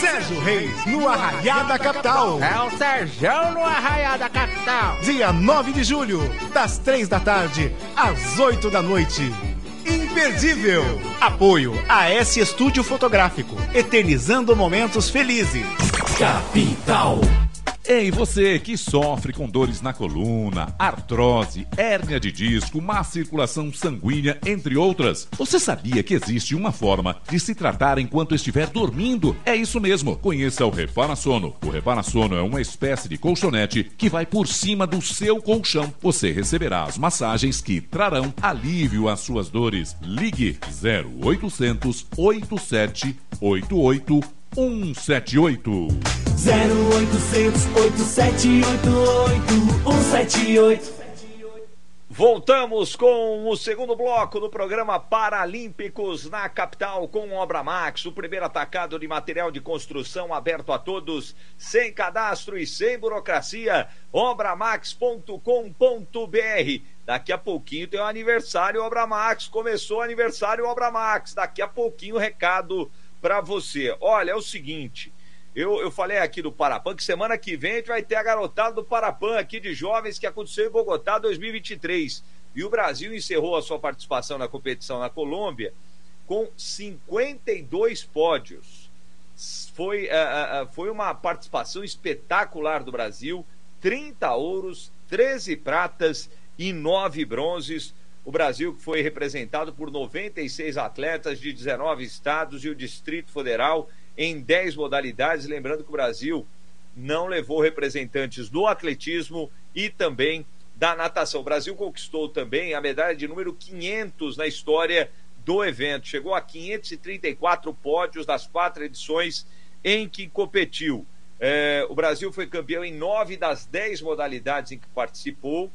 Sérgio Reis, no Arraiá da Capital. É o Sérgio no Arraiá da Capital. Dia 9 de julho, das 3 da tarde às 8 da noite. Imperdível. Apoio a S Estúdio Fotográfico, eternizando momentos felizes. Capital. Ei, você que sofre com dores na coluna, artrose, hérnia de disco, má circulação sanguínea, entre outras. Você sabia que existe uma forma de se tratar enquanto estiver dormindo? É isso mesmo. Conheça o Repara Sono. O Repara Sono é uma espécie de colchonete que vai por cima do seu colchão. Você receberá as massagens que trarão alívio às suas dores. Ligue 0800 8788 178. 0800 8788 178 Voltamos com o segundo bloco do programa Paralímpicos na capital com Obra Max, o primeiro atacado de material de construção aberto a todos, sem cadastro e sem burocracia. Obramax.com.br. Daqui a pouquinho tem o aniversário Obra Max. Começou o aniversário Obra Max. Daqui a pouquinho recado para você. Olha, é o seguinte. Eu, eu falei aqui do Parapan que semana que vem a gente vai ter a garotada do Parapan aqui de jovens que aconteceu em Bogotá 2023. E o Brasil encerrou a sua participação na competição na Colômbia com 52 pódios. Foi, uh, uh, foi uma participação espetacular do Brasil: 30 ouros, 13 pratas e 9 bronzes. O Brasil foi representado por 96 atletas de 19 estados e o Distrito Federal em 10 modalidades. Lembrando que o Brasil não levou representantes do atletismo e também da natação. O Brasil conquistou também a medalha de número 500 na história do evento. Chegou a 534 pódios das quatro edições em que competiu. É, o Brasil foi campeão em nove das dez modalidades em que participou.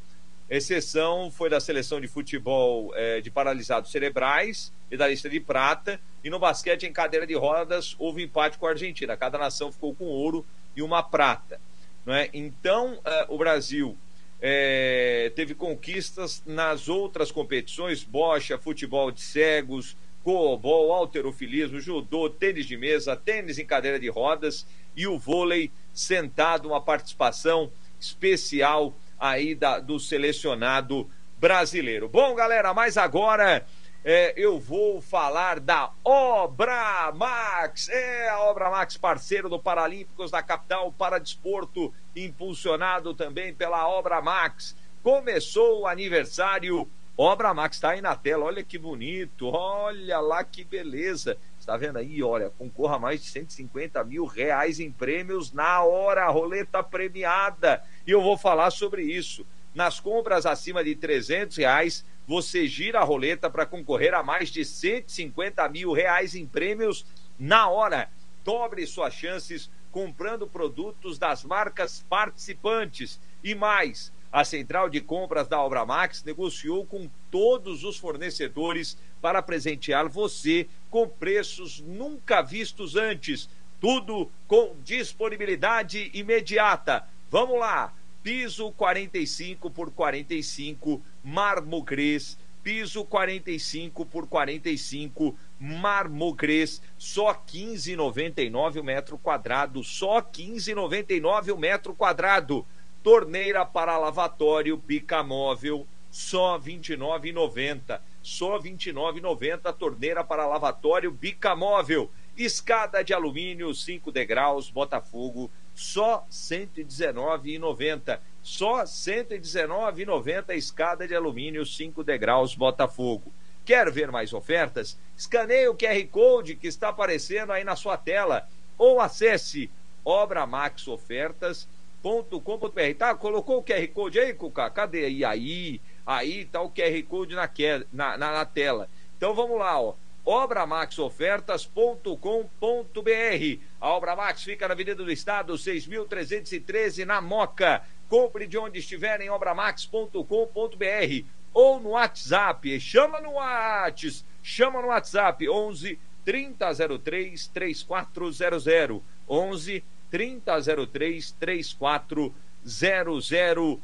Exceção foi da seleção de futebol é, de paralisados cerebrais, medalhista de prata, e no basquete em cadeira de rodas houve empate com a Argentina. Cada nação ficou com ouro e uma prata. É? Então, é, o Brasil é, teve conquistas nas outras competições: bocha, futebol de cegos, coobol, alterofilismo, judô, tênis de mesa, tênis em cadeira de rodas e o vôlei sentado, uma participação especial aí da, do selecionado brasileiro. Bom, galera, mas agora é, eu vou falar da Obra Max. É a Obra Max, parceiro do Paralímpicos da capital para desporto, impulsionado também pela Obra Max. Começou o aniversário. Obra Max está aí na tela, olha que bonito, olha lá que beleza. Está vendo aí? Olha, concorra a mais de 150 mil reais em prêmios na hora, roleta premiada. E eu vou falar sobre isso. Nas compras acima de 300 reais, você gira a roleta para concorrer a mais de 150 mil reais em prêmios na hora. Dobre suas chances comprando produtos das marcas participantes. E mais, a central de compras da Obra Max negociou com todos os fornecedores para presentear você com preços nunca vistos antes. Tudo com disponibilidade imediata. Vamos lá! Piso 45 por 45, marmogres. Piso 45 por 45, marmogres. Só 15,99 o metro quadrado. Só 15,99 o metro quadrado. Torneira para lavatório bicamóvel. Só 29,90. Só 29,90 torneira para lavatório bicamóvel. Escada de alumínio 5 degraus Botafogo só R$ 119,90. Só R$ 119,90 escada de alumínio 5 degraus Botafogo. Quer ver mais ofertas? Escaneie o QR Code que está aparecendo aí na sua tela ou acesse obramaxofertas.com.br. Tá? Colocou o QR Code aí, Cuca? Cadê aí? Aí, aí tá o QR Code na, na, na, na tela. Então vamos lá, ó obramaxofertas.com.br. A Obra Max fica na Avenida do Estado, 6.313, na Moca. Compre de onde estiver em obramax.com.br ou no WhatsApp. Chama no WhatsApp, chama no WhatsApp 11 3003 3400. 11 3003 3400.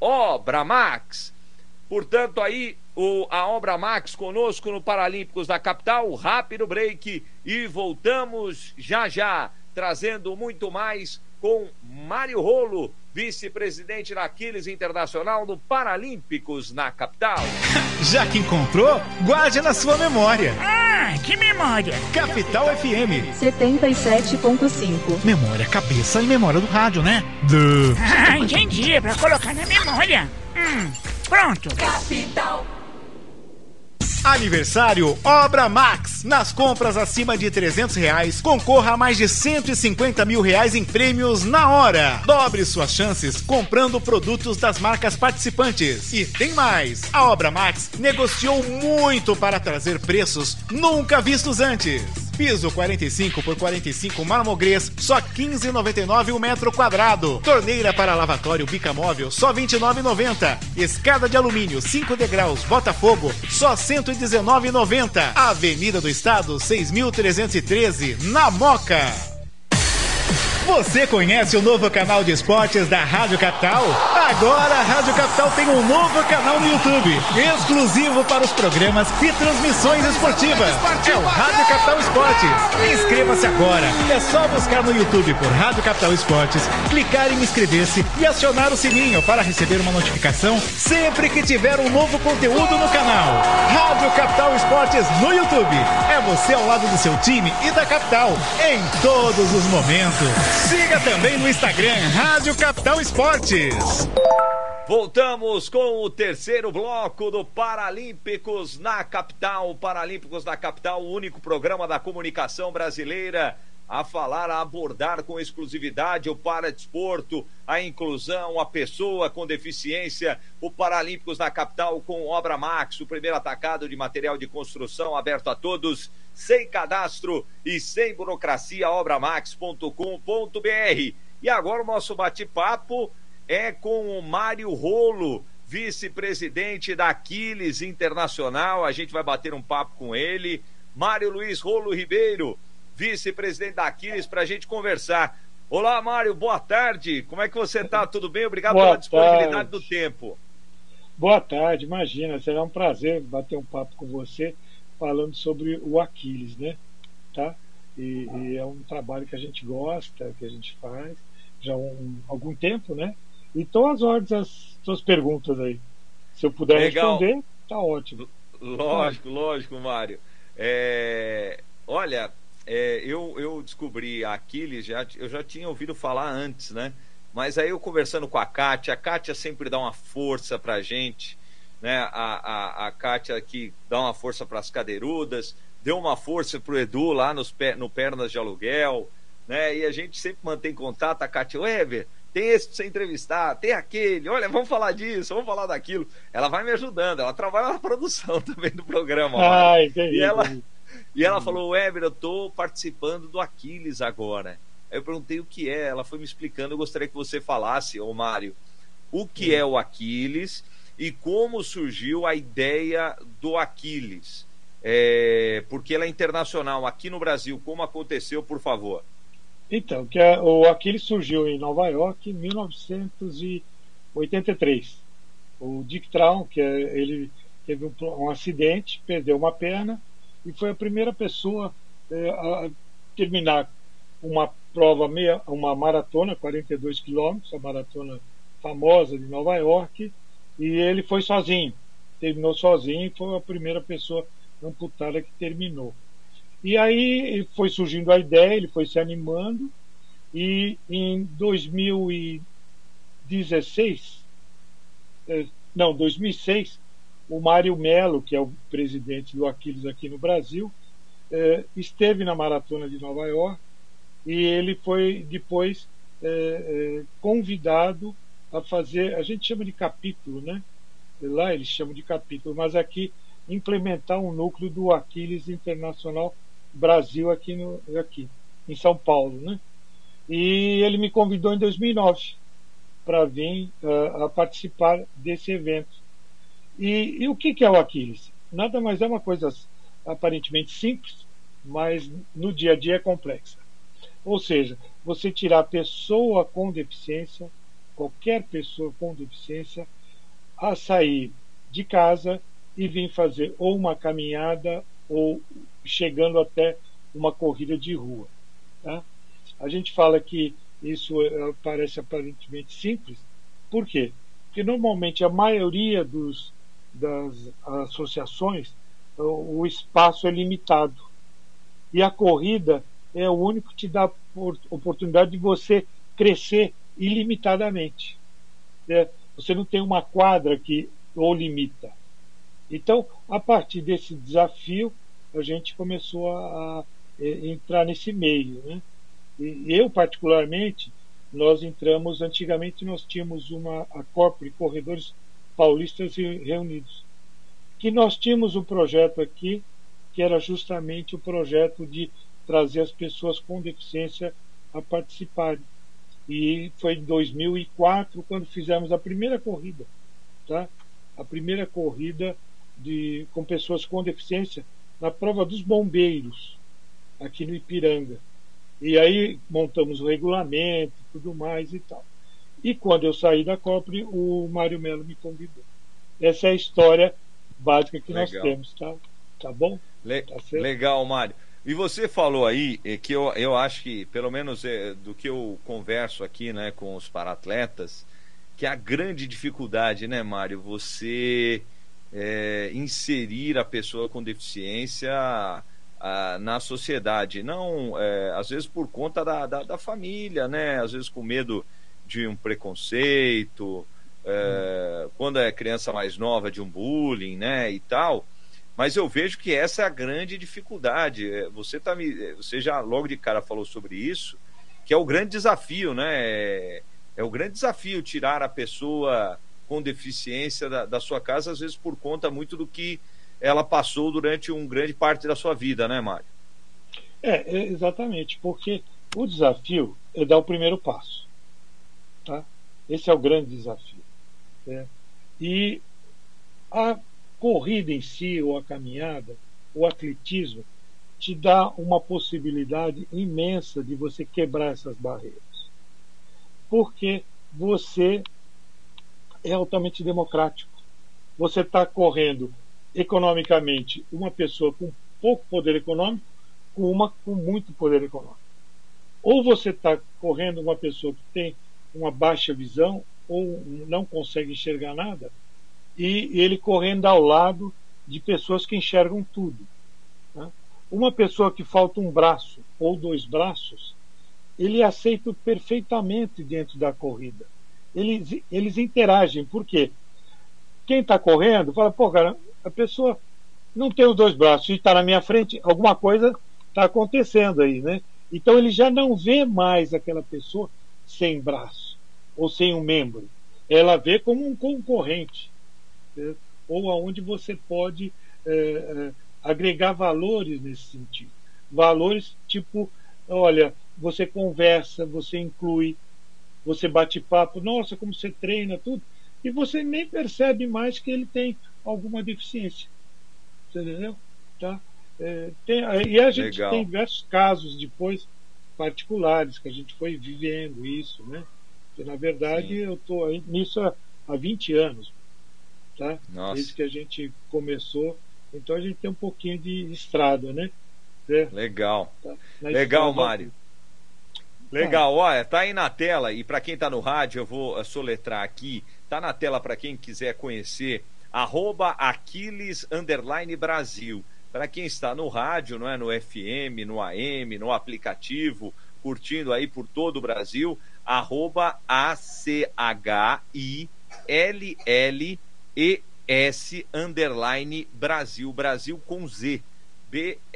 Obra Max. Portanto, aí o, a obra Max conosco no Paralímpicos da capital. Rápido break e voltamos já já, trazendo muito mais com Mário Rolo, vice-presidente da Aquiles Internacional no Paralímpicos na capital. Já que encontrou, guarde na sua memória. Ah, que memória? Capital FM 77.5. Memória, cabeça e memória do rádio, né? Do... Ah, entendi, é pra colocar na memória. Hum, pronto. Capital. Aniversário Obra Max. Nas compras acima de 300 reais, concorra a mais de 150 mil reais em prêmios na hora. Dobre suas chances comprando produtos das marcas participantes. E tem mais! A Obra Max negociou muito para trazer preços nunca vistos antes. Piso 45 por 45 marmogrês, só 15,99 o metro quadrado. Torneira para lavatório bicamóvel, só 29,90. Escada de alumínio 5 degraus Botafogo, só 119,90. Avenida do Estado 6313, na Moca. Você conhece o novo canal de esportes da Rádio Capital? Agora a Rádio Capital tem um novo canal no YouTube, exclusivo para os programas e transmissões esportivas. É o Rádio Capital Esportes. Inscreva-se agora. É só buscar no YouTube por Rádio Capital Esportes, clicar em inscrever-se e acionar o sininho para receber uma notificação sempre que tiver um novo conteúdo no canal. Rádio Capital Esportes no YouTube. É você ao lado do seu time e da capital em todos os momentos. Siga também no Instagram Rádio Capital Esportes. Voltamos com o terceiro bloco do Paralímpicos na Capital. Paralímpicos na Capital, o único programa da comunicação brasileira a falar, a abordar com exclusividade o paradesporto, a inclusão, a pessoa com deficiência, o Paralímpicos na Capital com Obra Max, o primeiro atacado de material de construção aberto a todos sem cadastro e sem burocracia, obramax.com.br. E agora o nosso bate-papo é com o Mário Rolo, vice-presidente da Aquiles Internacional. A gente vai bater um papo com ele. Mário Luiz Rolo Ribeiro, vice-presidente da Aquiles, para a gente conversar. Olá, Mário, boa tarde. Como é que você está? Tudo bem? Obrigado boa pela disponibilidade tarde. do tempo. Boa tarde, imagina, será um prazer bater um papo com você falando sobre o Aquiles, né? Tá? E, e, é um trabalho que a gente gosta, que a gente faz já há um, algum tempo, né? E estou às ordens as suas perguntas aí. Se eu puder Legal. responder, tá ótimo. Lógico, lógico, Mário. É, olha, é, eu, eu descobri Aquiles, já, eu já tinha ouvido falar antes, né? Mas aí eu conversando com a Kátia, a Kátia sempre dá uma força pra gente né? A, a, a Kátia que dá uma força para as cadeirudas, deu uma força para o Edu lá nos, no Pernas de Aluguel, né? E a gente sempre mantém contato, a Kátia, Weber, tem esse para você entrevistar, tem aquele, olha, vamos falar disso, vamos falar daquilo. Ela vai me ajudando, ela trabalha na produção também do programa. Ah, entendi, e ela, e ela falou, Weber, eu estou participando do Aquiles agora. Aí eu perguntei o que é, ela foi me explicando, eu gostaria que você falasse, ô Mário, o que é o Aquiles e como surgiu a ideia do Aquiles. É, porque ela é internacional aqui no Brasil, como aconteceu, por favor? Então, que é, o Aquiles surgiu em Nova York em 1983. O Dick Traum, que é, ele teve um, um, acidente, perdeu uma perna e foi a primeira pessoa é, a terminar uma prova meia, uma maratona, 42 quilômetros, a maratona famosa de Nova York, e ele foi sozinho, terminou sozinho e foi a primeira pessoa amputada que terminou. E aí foi surgindo a ideia, ele foi se animando, e em 2016, é, não, 2006, o Mário Melo, que é o presidente do Aquiles aqui no Brasil, é, esteve na maratona de Nova York e ele foi depois é, convidado a fazer, a gente chama de capítulo, né? Lá eles chamam de capítulo, mas aqui implementar um núcleo do Aquiles Internacional Brasil aqui, no, aqui em São Paulo, né? E ele me convidou em 2009 para vir uh, a participar desse evento. E, e o que, que é o Aquiles? Nada mais é uma coisa aparentemente simples, mas no dia a dia é complexa. Ou seja, você tirar a pessoa com deficiência qualquer pessoa com deficiência a sair de casa e vir fazer ou uma caminhada ou chegando até uma corrida de rua. Tá? A gente fala que isso eh, parece aparentemente simples, por quê? Porque normalmente a maioria dos, das associações o espaço é limitado e a corrida é o único que te dá oportunidade de você crescer ilimitadamente. É, você não tem uma quadra que o limita. Então, a partir desse desafio, a gente começou a, a entrar nesse meio. Né? E eu, particularmente, nós entramos, antigamente nós tínhamos uma a Corpo de Corredores Paulistas Reunidos, que nós tínhamos um projeto aqui, que era justamente o projeto de trazer as pessoas com deficiência a participarem. E foi em 2004 quando fizemos a primeira corrida, tá? A primeira corrida de, com pessoas com deficiência na prova dos bombeiros aqui no Ipiranga. E aí montamos o regulamento, tudo mais e tal. E quando eu saí da COPRE, o Mário Melo me convidou. Essa é a história básica que Legal. nós temos, tá? Tá bom? Le- Tá legal, Mário. E você falou aí é, que eu, eu acho que, pelo menos é, do que eu converso aqui né, com os paratletas, que a grande dificuldade, né, Mário, você é, inserir a pessoa com deficiência ah, na sociedade. Não, é, às vezes por conta da, da, da família, né? Às vezes com medo de um preconceito, é, quando é criança mais nova, de um bullying, né? E tal. Mas eu vejo que essa é a grande dificuldade. É, Você, tá me, é, você já logo de cara falou sobre isso, que é o grande desafio, né? É, é o grande desafio tirar a pessoa com deficiência da, da sua casa, às vezes por conta muito do que ela passou durante um grande parte da sua vida, né, Mário? É, é, exatamente, porque o desafio é dar o primeiro passo. Tá? Esse é o grande desafio. né? E a corrida em si, ou a caminhada, o atletismo, te dá uma possibilidade imensa de você quebrar essas barreiras. Porque você é altamente democrático. Você está correndo economicamente uma pessoa com pouco poder econômico com uma com muito poder econômico. Ou você está correndo uma pessoa que tem uma baixa visão ou não consegue enxergar nada, e ele correndo ao lado de pessoas que enxergam tudo. né? Uma pessoa que falta um braço ou dois braços, ele aceita perfeitamente dentro da corrida. Eles, eles interagem, por quê? Quem está correndo fala, pô, cara, a pessoa não tem os dois braços e está na minha frente, alguma coisa está acontecendo aí, né? Então ele já não vê mais aquela pessoa sem braço ou sem um membro. Ela vê como um concorrente, né? ou aonde você pode é, é, agregar valores nesse sentido. Valores tipo, olha, você conversa, você inclui, você bate papo, nossa, como você treina, tudo, e você nem percebe mais que ele tem alguma deficiência. Você entendeu? Tá? É, tem, e a gente Legal. tem diversos casos depois particulares que a gente foi vivendo isso, né? Porque, na verdade, Sim. eu estou nisso há, há 20 anos, tá? Nossa. Desde que a gente começou. Então a gente tem um pouquinho de estrada, né? É, Legal. tá? Legal, Mário. Legal, olha, tá aí na tela e para quem tá no rádio, eu vou eh, soletrar aqui. Tá na tela para quem quiser conhecer, arroba Aquiles underline Brasil. Para quem está no rádio, não é? No FM, no AM, no aplicativo, curtindo aí por todo o Brasil, arroba A-C-H-I-L-L-E-S underline Brasil, Brasil com Z, B-R-A-Z-I-L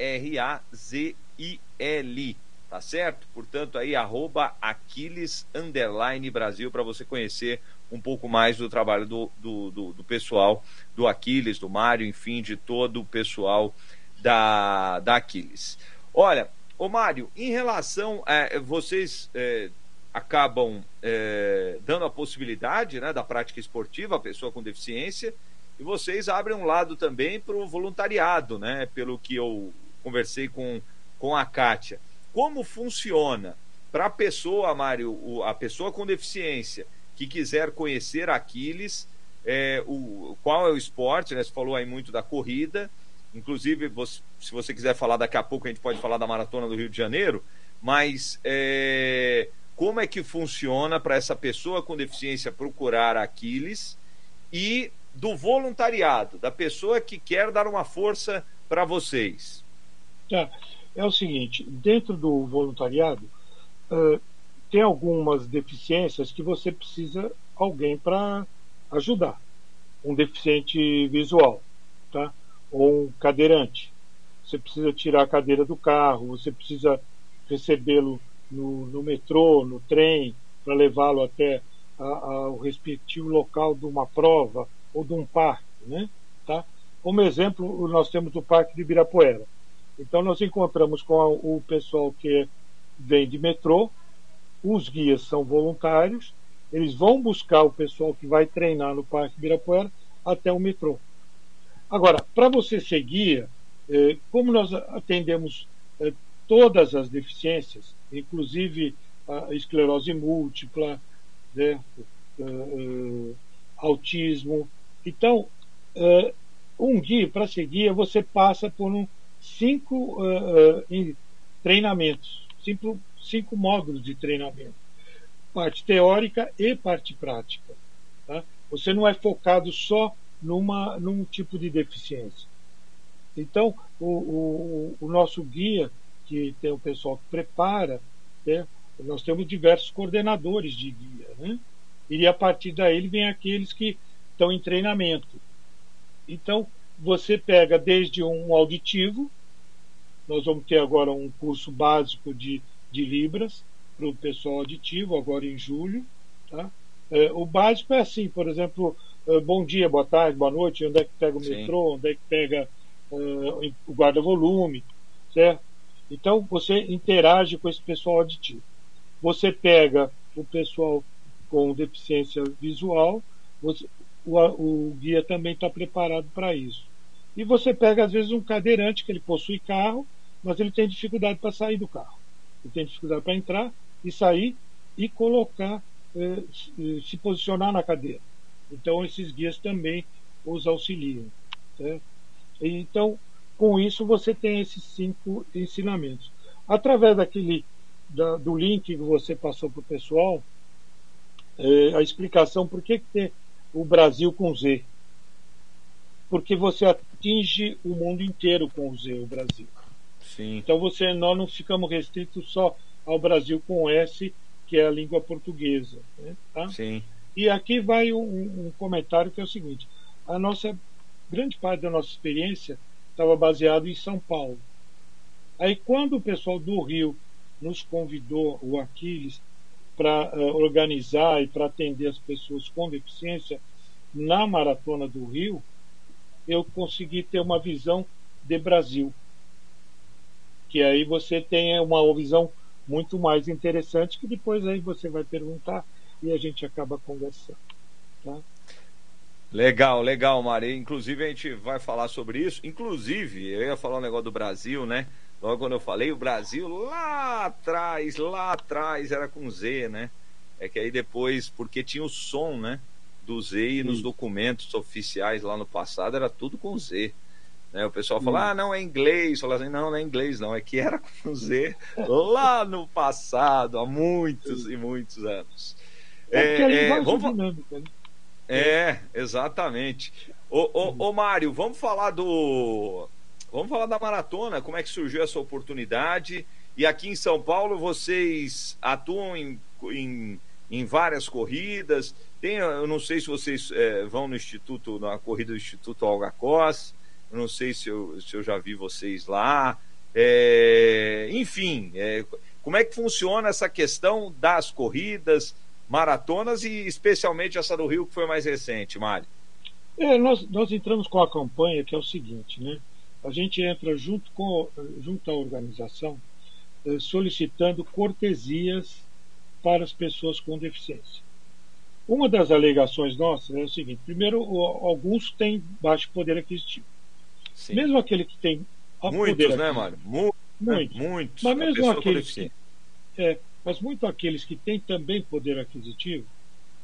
tá certo? Portanto, aí, arroba Aquiles Underline Brasil, para você conhecer um pouco mais do trabalho do, do, do, do pessoal do Aquiles, do Mário, enfim, de todo o pessoal da, da Aquiles. Olha, ô Mário, em relação a vocês é, acabam é, dando a possibilidade né, da prática esportiva à pessoa com deficiência, e vocês abrem um lado também para o voluntariado, né? Pelo que eu conversei com, com a Kátia como funciona para a pessoa, Mário, a pessoa com deficiência que quiser conhecer Aquiles, é, o, qual é o esporte, né? Você falou aí muito da corrida, inclusive, você- se você quiser falar daqui a pouco, a gente pode falar da Maratona do Rio de Janeiro, mas é, como é que funciona para essa pessoa com deficiência procurar Aquiles e do voluntariado, da pessoa que quer dar uma força para vocês? É o seguinte, dentro do voluntariado, eh, tem algumas deficiências que você precisa alguém para ajudar. Um deficiente visual, tá? Ou um cadeirante. Você precisa tirar a cadeira do carro, você precisa recebê-lo no, no metrô, no trem, para levá-lo até a- ao respectivo local de uma prova ou de um parque, né? Tá? Como exemplo, nós temos o Parque de Ibirapuera. Então nós encontramos com o pessoal que vem de metrô, os guias são voluntários, eles vão buscar o pessoal que vai treinar no Parque Ibirapuera até o metrô. Agora, para você ser guia, eh, como nós atendemos eh, todas as deficiências, inclusive a esclerose múltipla, né, uh, autismo. Então, um guia, para ser guia, você passa por um, cinco uh, treinamentos, cinco, cinco módulos de treinamento. Parte teórica e parte prática. Tá? Você não é focado só numa, num tipo de deficiência. Então, o, o, o nosso guia, que tem o pessoal que prepara, né, nós temos diversos coordenadores de guia, né? E a partir daí vem aqueles que estão em treinamento. Então, você pega desde um auditivo, nós vamos ter agora um curso básico de, de Libras para o pessoal auditivo, agora em julho. Tá? É, o básico é assim, por exemplo, é, bom dia, boa tarde, boa noite, onde é que pega o Sim. metrô, onde é que pega uh, o guarda-volume, certo? Então, você interage com esse pessoal auditivo. Você pega o pessoal com deficiência visual, você, o, o guia também está preparado para isso. E você pega, às vezes, um cadeirante que ele possui carro, mas ele tem dificuldade para sair do carro. Ele tem dificuldade para entrar e sair e colocar, eh, eh, se posicionar na cadeira. Então, esses guias também os auxiliam. Certo? Então, com isso, você tem esses cinco ensinamentos. Através daquele da, do link que você passou para o pessoal, é, a explicação por que, que tem o Brasil com Z. Porque você atinge o mundo inteiro com o Z, o Brasil. Sim. Então você, nós não ficamos restritos só ao Brasil com S, que é a língua portuguesa. Né? Tá? Sim. E aqui vai um, um comentário que é o seguinte: a nossa grande parte da nossa experiência estava baseado em São Paulo. Aí quando o pessoal do Rio nos convidou, o Aquiles, para uh, organizar e para atender as pessoas com deficiência na Maratona do Rio, eu consegui ter uma visão de Brasil. Que aí você tem uma visão muito mais interessante, que depois aí você vai perguntar e a gente acaba conversando. Tá? Legal, legal, Mari. Inclusive a gente vai falar sobre isso. Inclusive, eu ia falar um negócio do Brasil, né? Logo quando eu falei, o Brasil lá atrás, lá atrás era com Z, né? É que aí depois, porque tinha o som, né? Do Z e nos documentos oficiais lá no passado era tudo com Z. Né? O pessoal fala, ah, não é inglês. Fala assim, não, não é inglês, não. É que era com Z lá no passado, há muitos e muitos anos. É, é, é vamos... dinâmica, né? É, exatamente. Ô, ô, ô Mário, vamos falar do Vamos falar da maratona, como é que surgiu essa oportunidade? E aqui em São Paulo vocês atuam em, em, em várias corridas. Tem, eu não sei se vocês é, vão no Instituto, na corrida do Instituto Olga Cos. Eu não sei se eu, se eu já vi vocês lá. É, enfim, é, como é que funciona essa questão das corridas, maratonas e especialmente essa do Rio que foi mais recente, Mário? É, nós, nós entramos com a campanha que é o seguinte, né? a gente entra junto, com, junto à organização eh, solicitando cortesias para as pessoas com deficiência. Uma das alegações nossas é o seguinte: primeiro, alguns têm baixo poder aquisitivo. Sim. Mesmo aquele que tem muitos, né, Mário? Muito, muitos. muitos. Mas mesmo aqueles que, é, mas muito aqueles que têm também poder aquisitivo,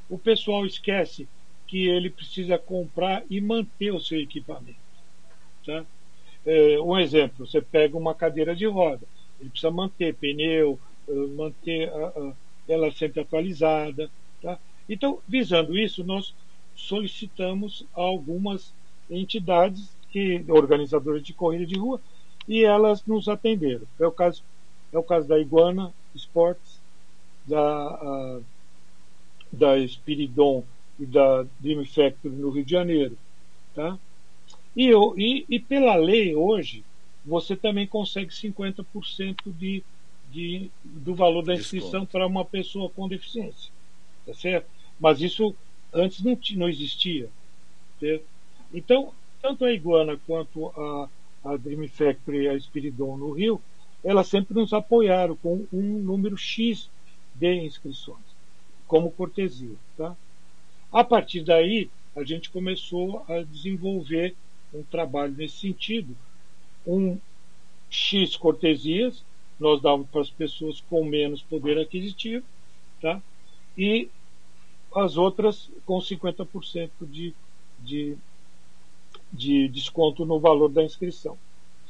o pessoal esquece que ele precisa comprar e manter o seu equipamento. Tá? É, um exemplo, você pega uma cadeira de roda, ele precisa manter pneu, eh, manter a, a, ela sempre atualizada. Tá? Então, visando isso, nós solicitamos a algumas entidades que organizadoras de corrida de rua e elas nos atenderam. É o caso, é o caso da Iguana Sports, da, a, da Spiridon e da Dream Factory no Rio de Janeiro. Tá? E, e, e pela lei hoje, você também consegue 50% de, de, do valor da inscrição para uma pessoa com deficiência. Tá certo? Mas isso antes não, não existia. Então, tanto a Iguana quanto a, a Dream Factory e a Spiridon no Rio, elas sempre nos apoiaram com um número X de inscrições, como cortesia. Tá? A partir daí, a gente começou a desenvolver um trabalho nesse sentido. Um X cortesias, nós dávamos para as pessoas com menos poder aquisitivo, tá? e as outras com 50% de, de, de desconto no valor da inscrição.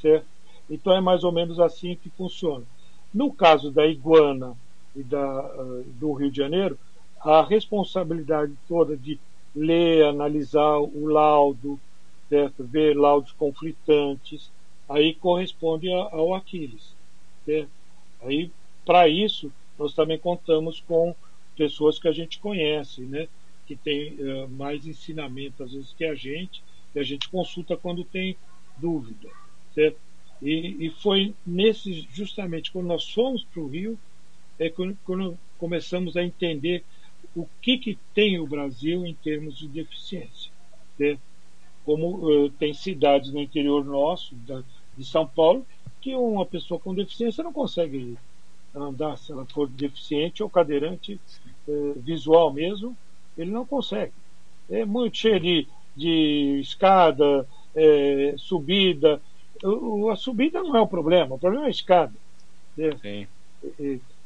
Certo? Então é mais ou menos assim que funciona. No caso da Iguana e da, uh, do Rio de Janeiro, a responsabilidade toda de ler, analisar o laudo, certo? ver laudos conflitantes, aí corresponde ao Aquiles. Certo? Aí, para isso, nós também contamos com pessoas que a gente conhece, né? que tem uh, mais ensinamento às vezes que a gente, e a gente consulta quando tem dúvida. Certo? E, e foi nesse, justamente quando nós fomos para o Rio, é quando, quando, começamos a entender o que, que tem o Brasil em termos de deficiência. Né? Como uh, tem cidades no interior nosso, da, de São Paulo, que uma pessoa com deficiência não consegue andar, se ela for deficiente ou cadeirante uh, visual mesmo, ele não consegue. É muito cheio de, de escada, é, subida, a subida não é o problema, o problema é a escada. Né? Sim.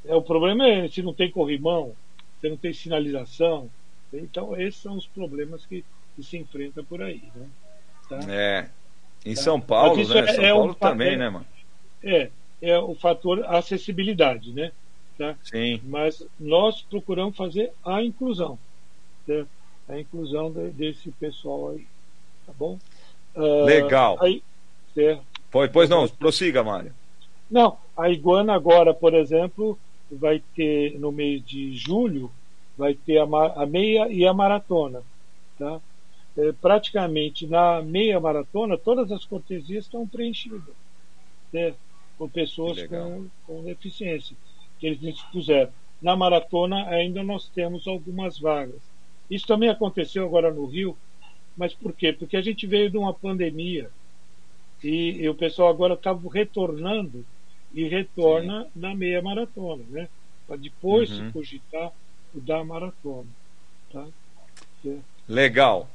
É, o problema é se não tem corrimão, se não tem sinalização. Então, esses são os problemas que, que se enfrenta por aí. Né? Tá? É. Em tá? São Paulo, né? É, São é Paulo um, também, é, né, mano? É, é o fator acessibilidade, né? Tá? Sim. Mas nós procuramos fazer a inclusão. Né? A inclusão de, desse pessoal aí. Tá bom? Uh, Legal. Aí, certo? Pois, pois não, prossiga, Mário. Não, a Iguana agora, por exemplo, vai ter no mês de julho, vai ter a, a meia e a maratona. Tá? É, praticamente na meia maratona, todas as cortesias estão preenchidas né? Com pessoas com, com deficiência, que eles expuseram. Na maratona ainda nós temos algumas vagas. Isso também aconteceu agora no Rio, mas por quê? Porque a gente veio de uma pandemia e, e o pessoal agora está retornando e retorna Sim. na meia maratona, né? Para depois uhum. se cogitar o da maratona. Tá? É. Legal.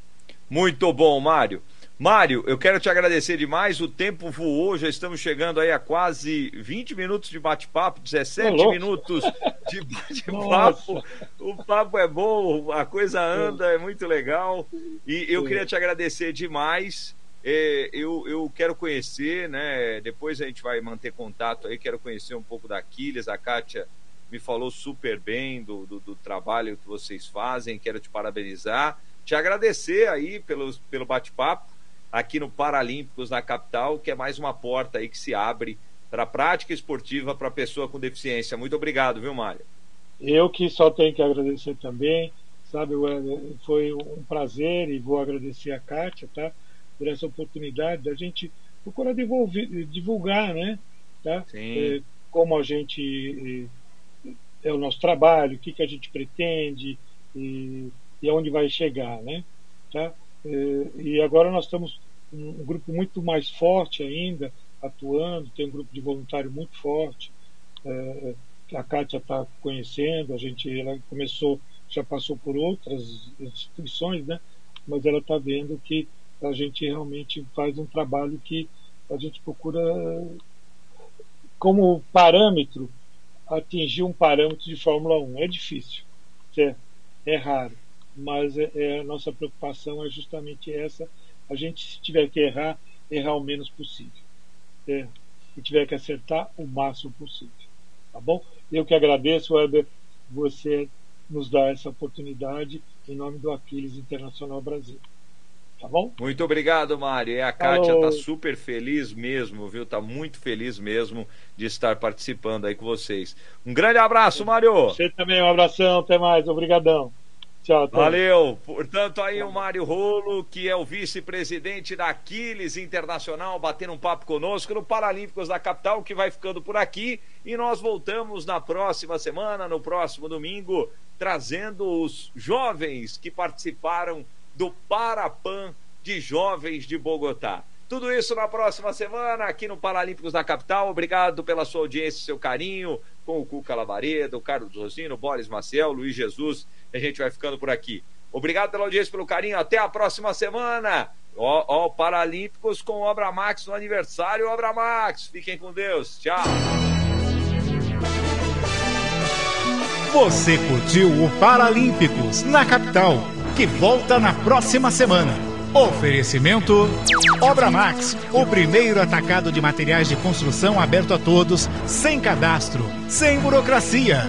Muito bom, Mário. Mário, eu quero te agradecer demais. O tempo voou, já estamos chegando aí a quase 20 minutos de bate-papo, 17 oh, minutos de bate-papo. o papo é bom, a coisa anda, é muito legal. E eu queria te agradecer demais. É, eu, eu quero conhecer, né? Depois a gente vai manter contato aí, quero conhecer um pouco da Aquiles, a Kátia me falou super bem do, do, do trabalho que vocês fazem, quero te parabenizar, te agradecer aí pelo, pelo bate-papo aqui no Paralímpicos na capital, que é mais uma porta aí que se abre para a prática esportiva para pessoa com deficiência. Muito obrigado, viu, Mário? Eu que só tenho que agradecer também, sabe, foi um prazer e vou agradecer a Kátia, tá? Por essa oportunidade da gente procurar divulgar, divulgar né? Tá? É, como a gente é, é o nosso trabalho, o que, que a gente pretende e, e aonde vai chegar, né? Tá? É, e agora nós estamos um, grupo muito mais forte ainda atuando, tem um grupo de voluntário muito forte. É, a Kátia está conhecendo, a gente ela começou, já passou por outras instituições, né? mas ela está vendo que a gente realmente faz um trabalho que a gente procura, como parâmetro, atingir um parâmetro de Fórmula 1. É difícil, é, é raro mas é, é, a nossa preocupação é justamente essa. A gente, se tiver que errar, errar o menos possível. É, se tiver que acertar, o máximo possível. Tá bom? Eu que agradeço, Weber, você nos dar essa oportunidade em nome do Aquiles Internacional Brasil. Tá bom? Muito obrigado, Mário. E a Kátia está super feliz mesmo, viu? Está muito feliz mesmo de estar participando aí com vocês. Um grande abraço, Mário. Você também, um abração, até mais. Obrigadão. Tchau, Valeu. Portanto, aí o Mário Rolo, que é o vice-presidente da Aquiles Internacional, batendo um papo conosco no Paralímpicos da Capital, que vai ficando por aqui. E nós voltamos na próxima semana, no próximo domingo, trazendo os jovens que participaram do Parapan de Jovens de Bogotá. Tudo isso na próxima semana aqui no Paralímpicos da Capital. Obrigado pela sua audiência, seu carinho com o Cuca Lavaredo, o Carlos Rosino, Boris Maciel, Luiz Jesus. A gente vai ficando por aqui. Obrigado pela audiência, pelo carinho. Até a próxima semana. Ó, ó Paralímpicos com Obra Max no aniversário Obra Max. Fiquem com Deus. Tchau. Você curtiu o Paralímpicos na capital, que volta na próxima semana. Oferecimento Obra Max, o primeiro atacado de materiais de construção aberto a todos, sem cadastro, sem burocracia.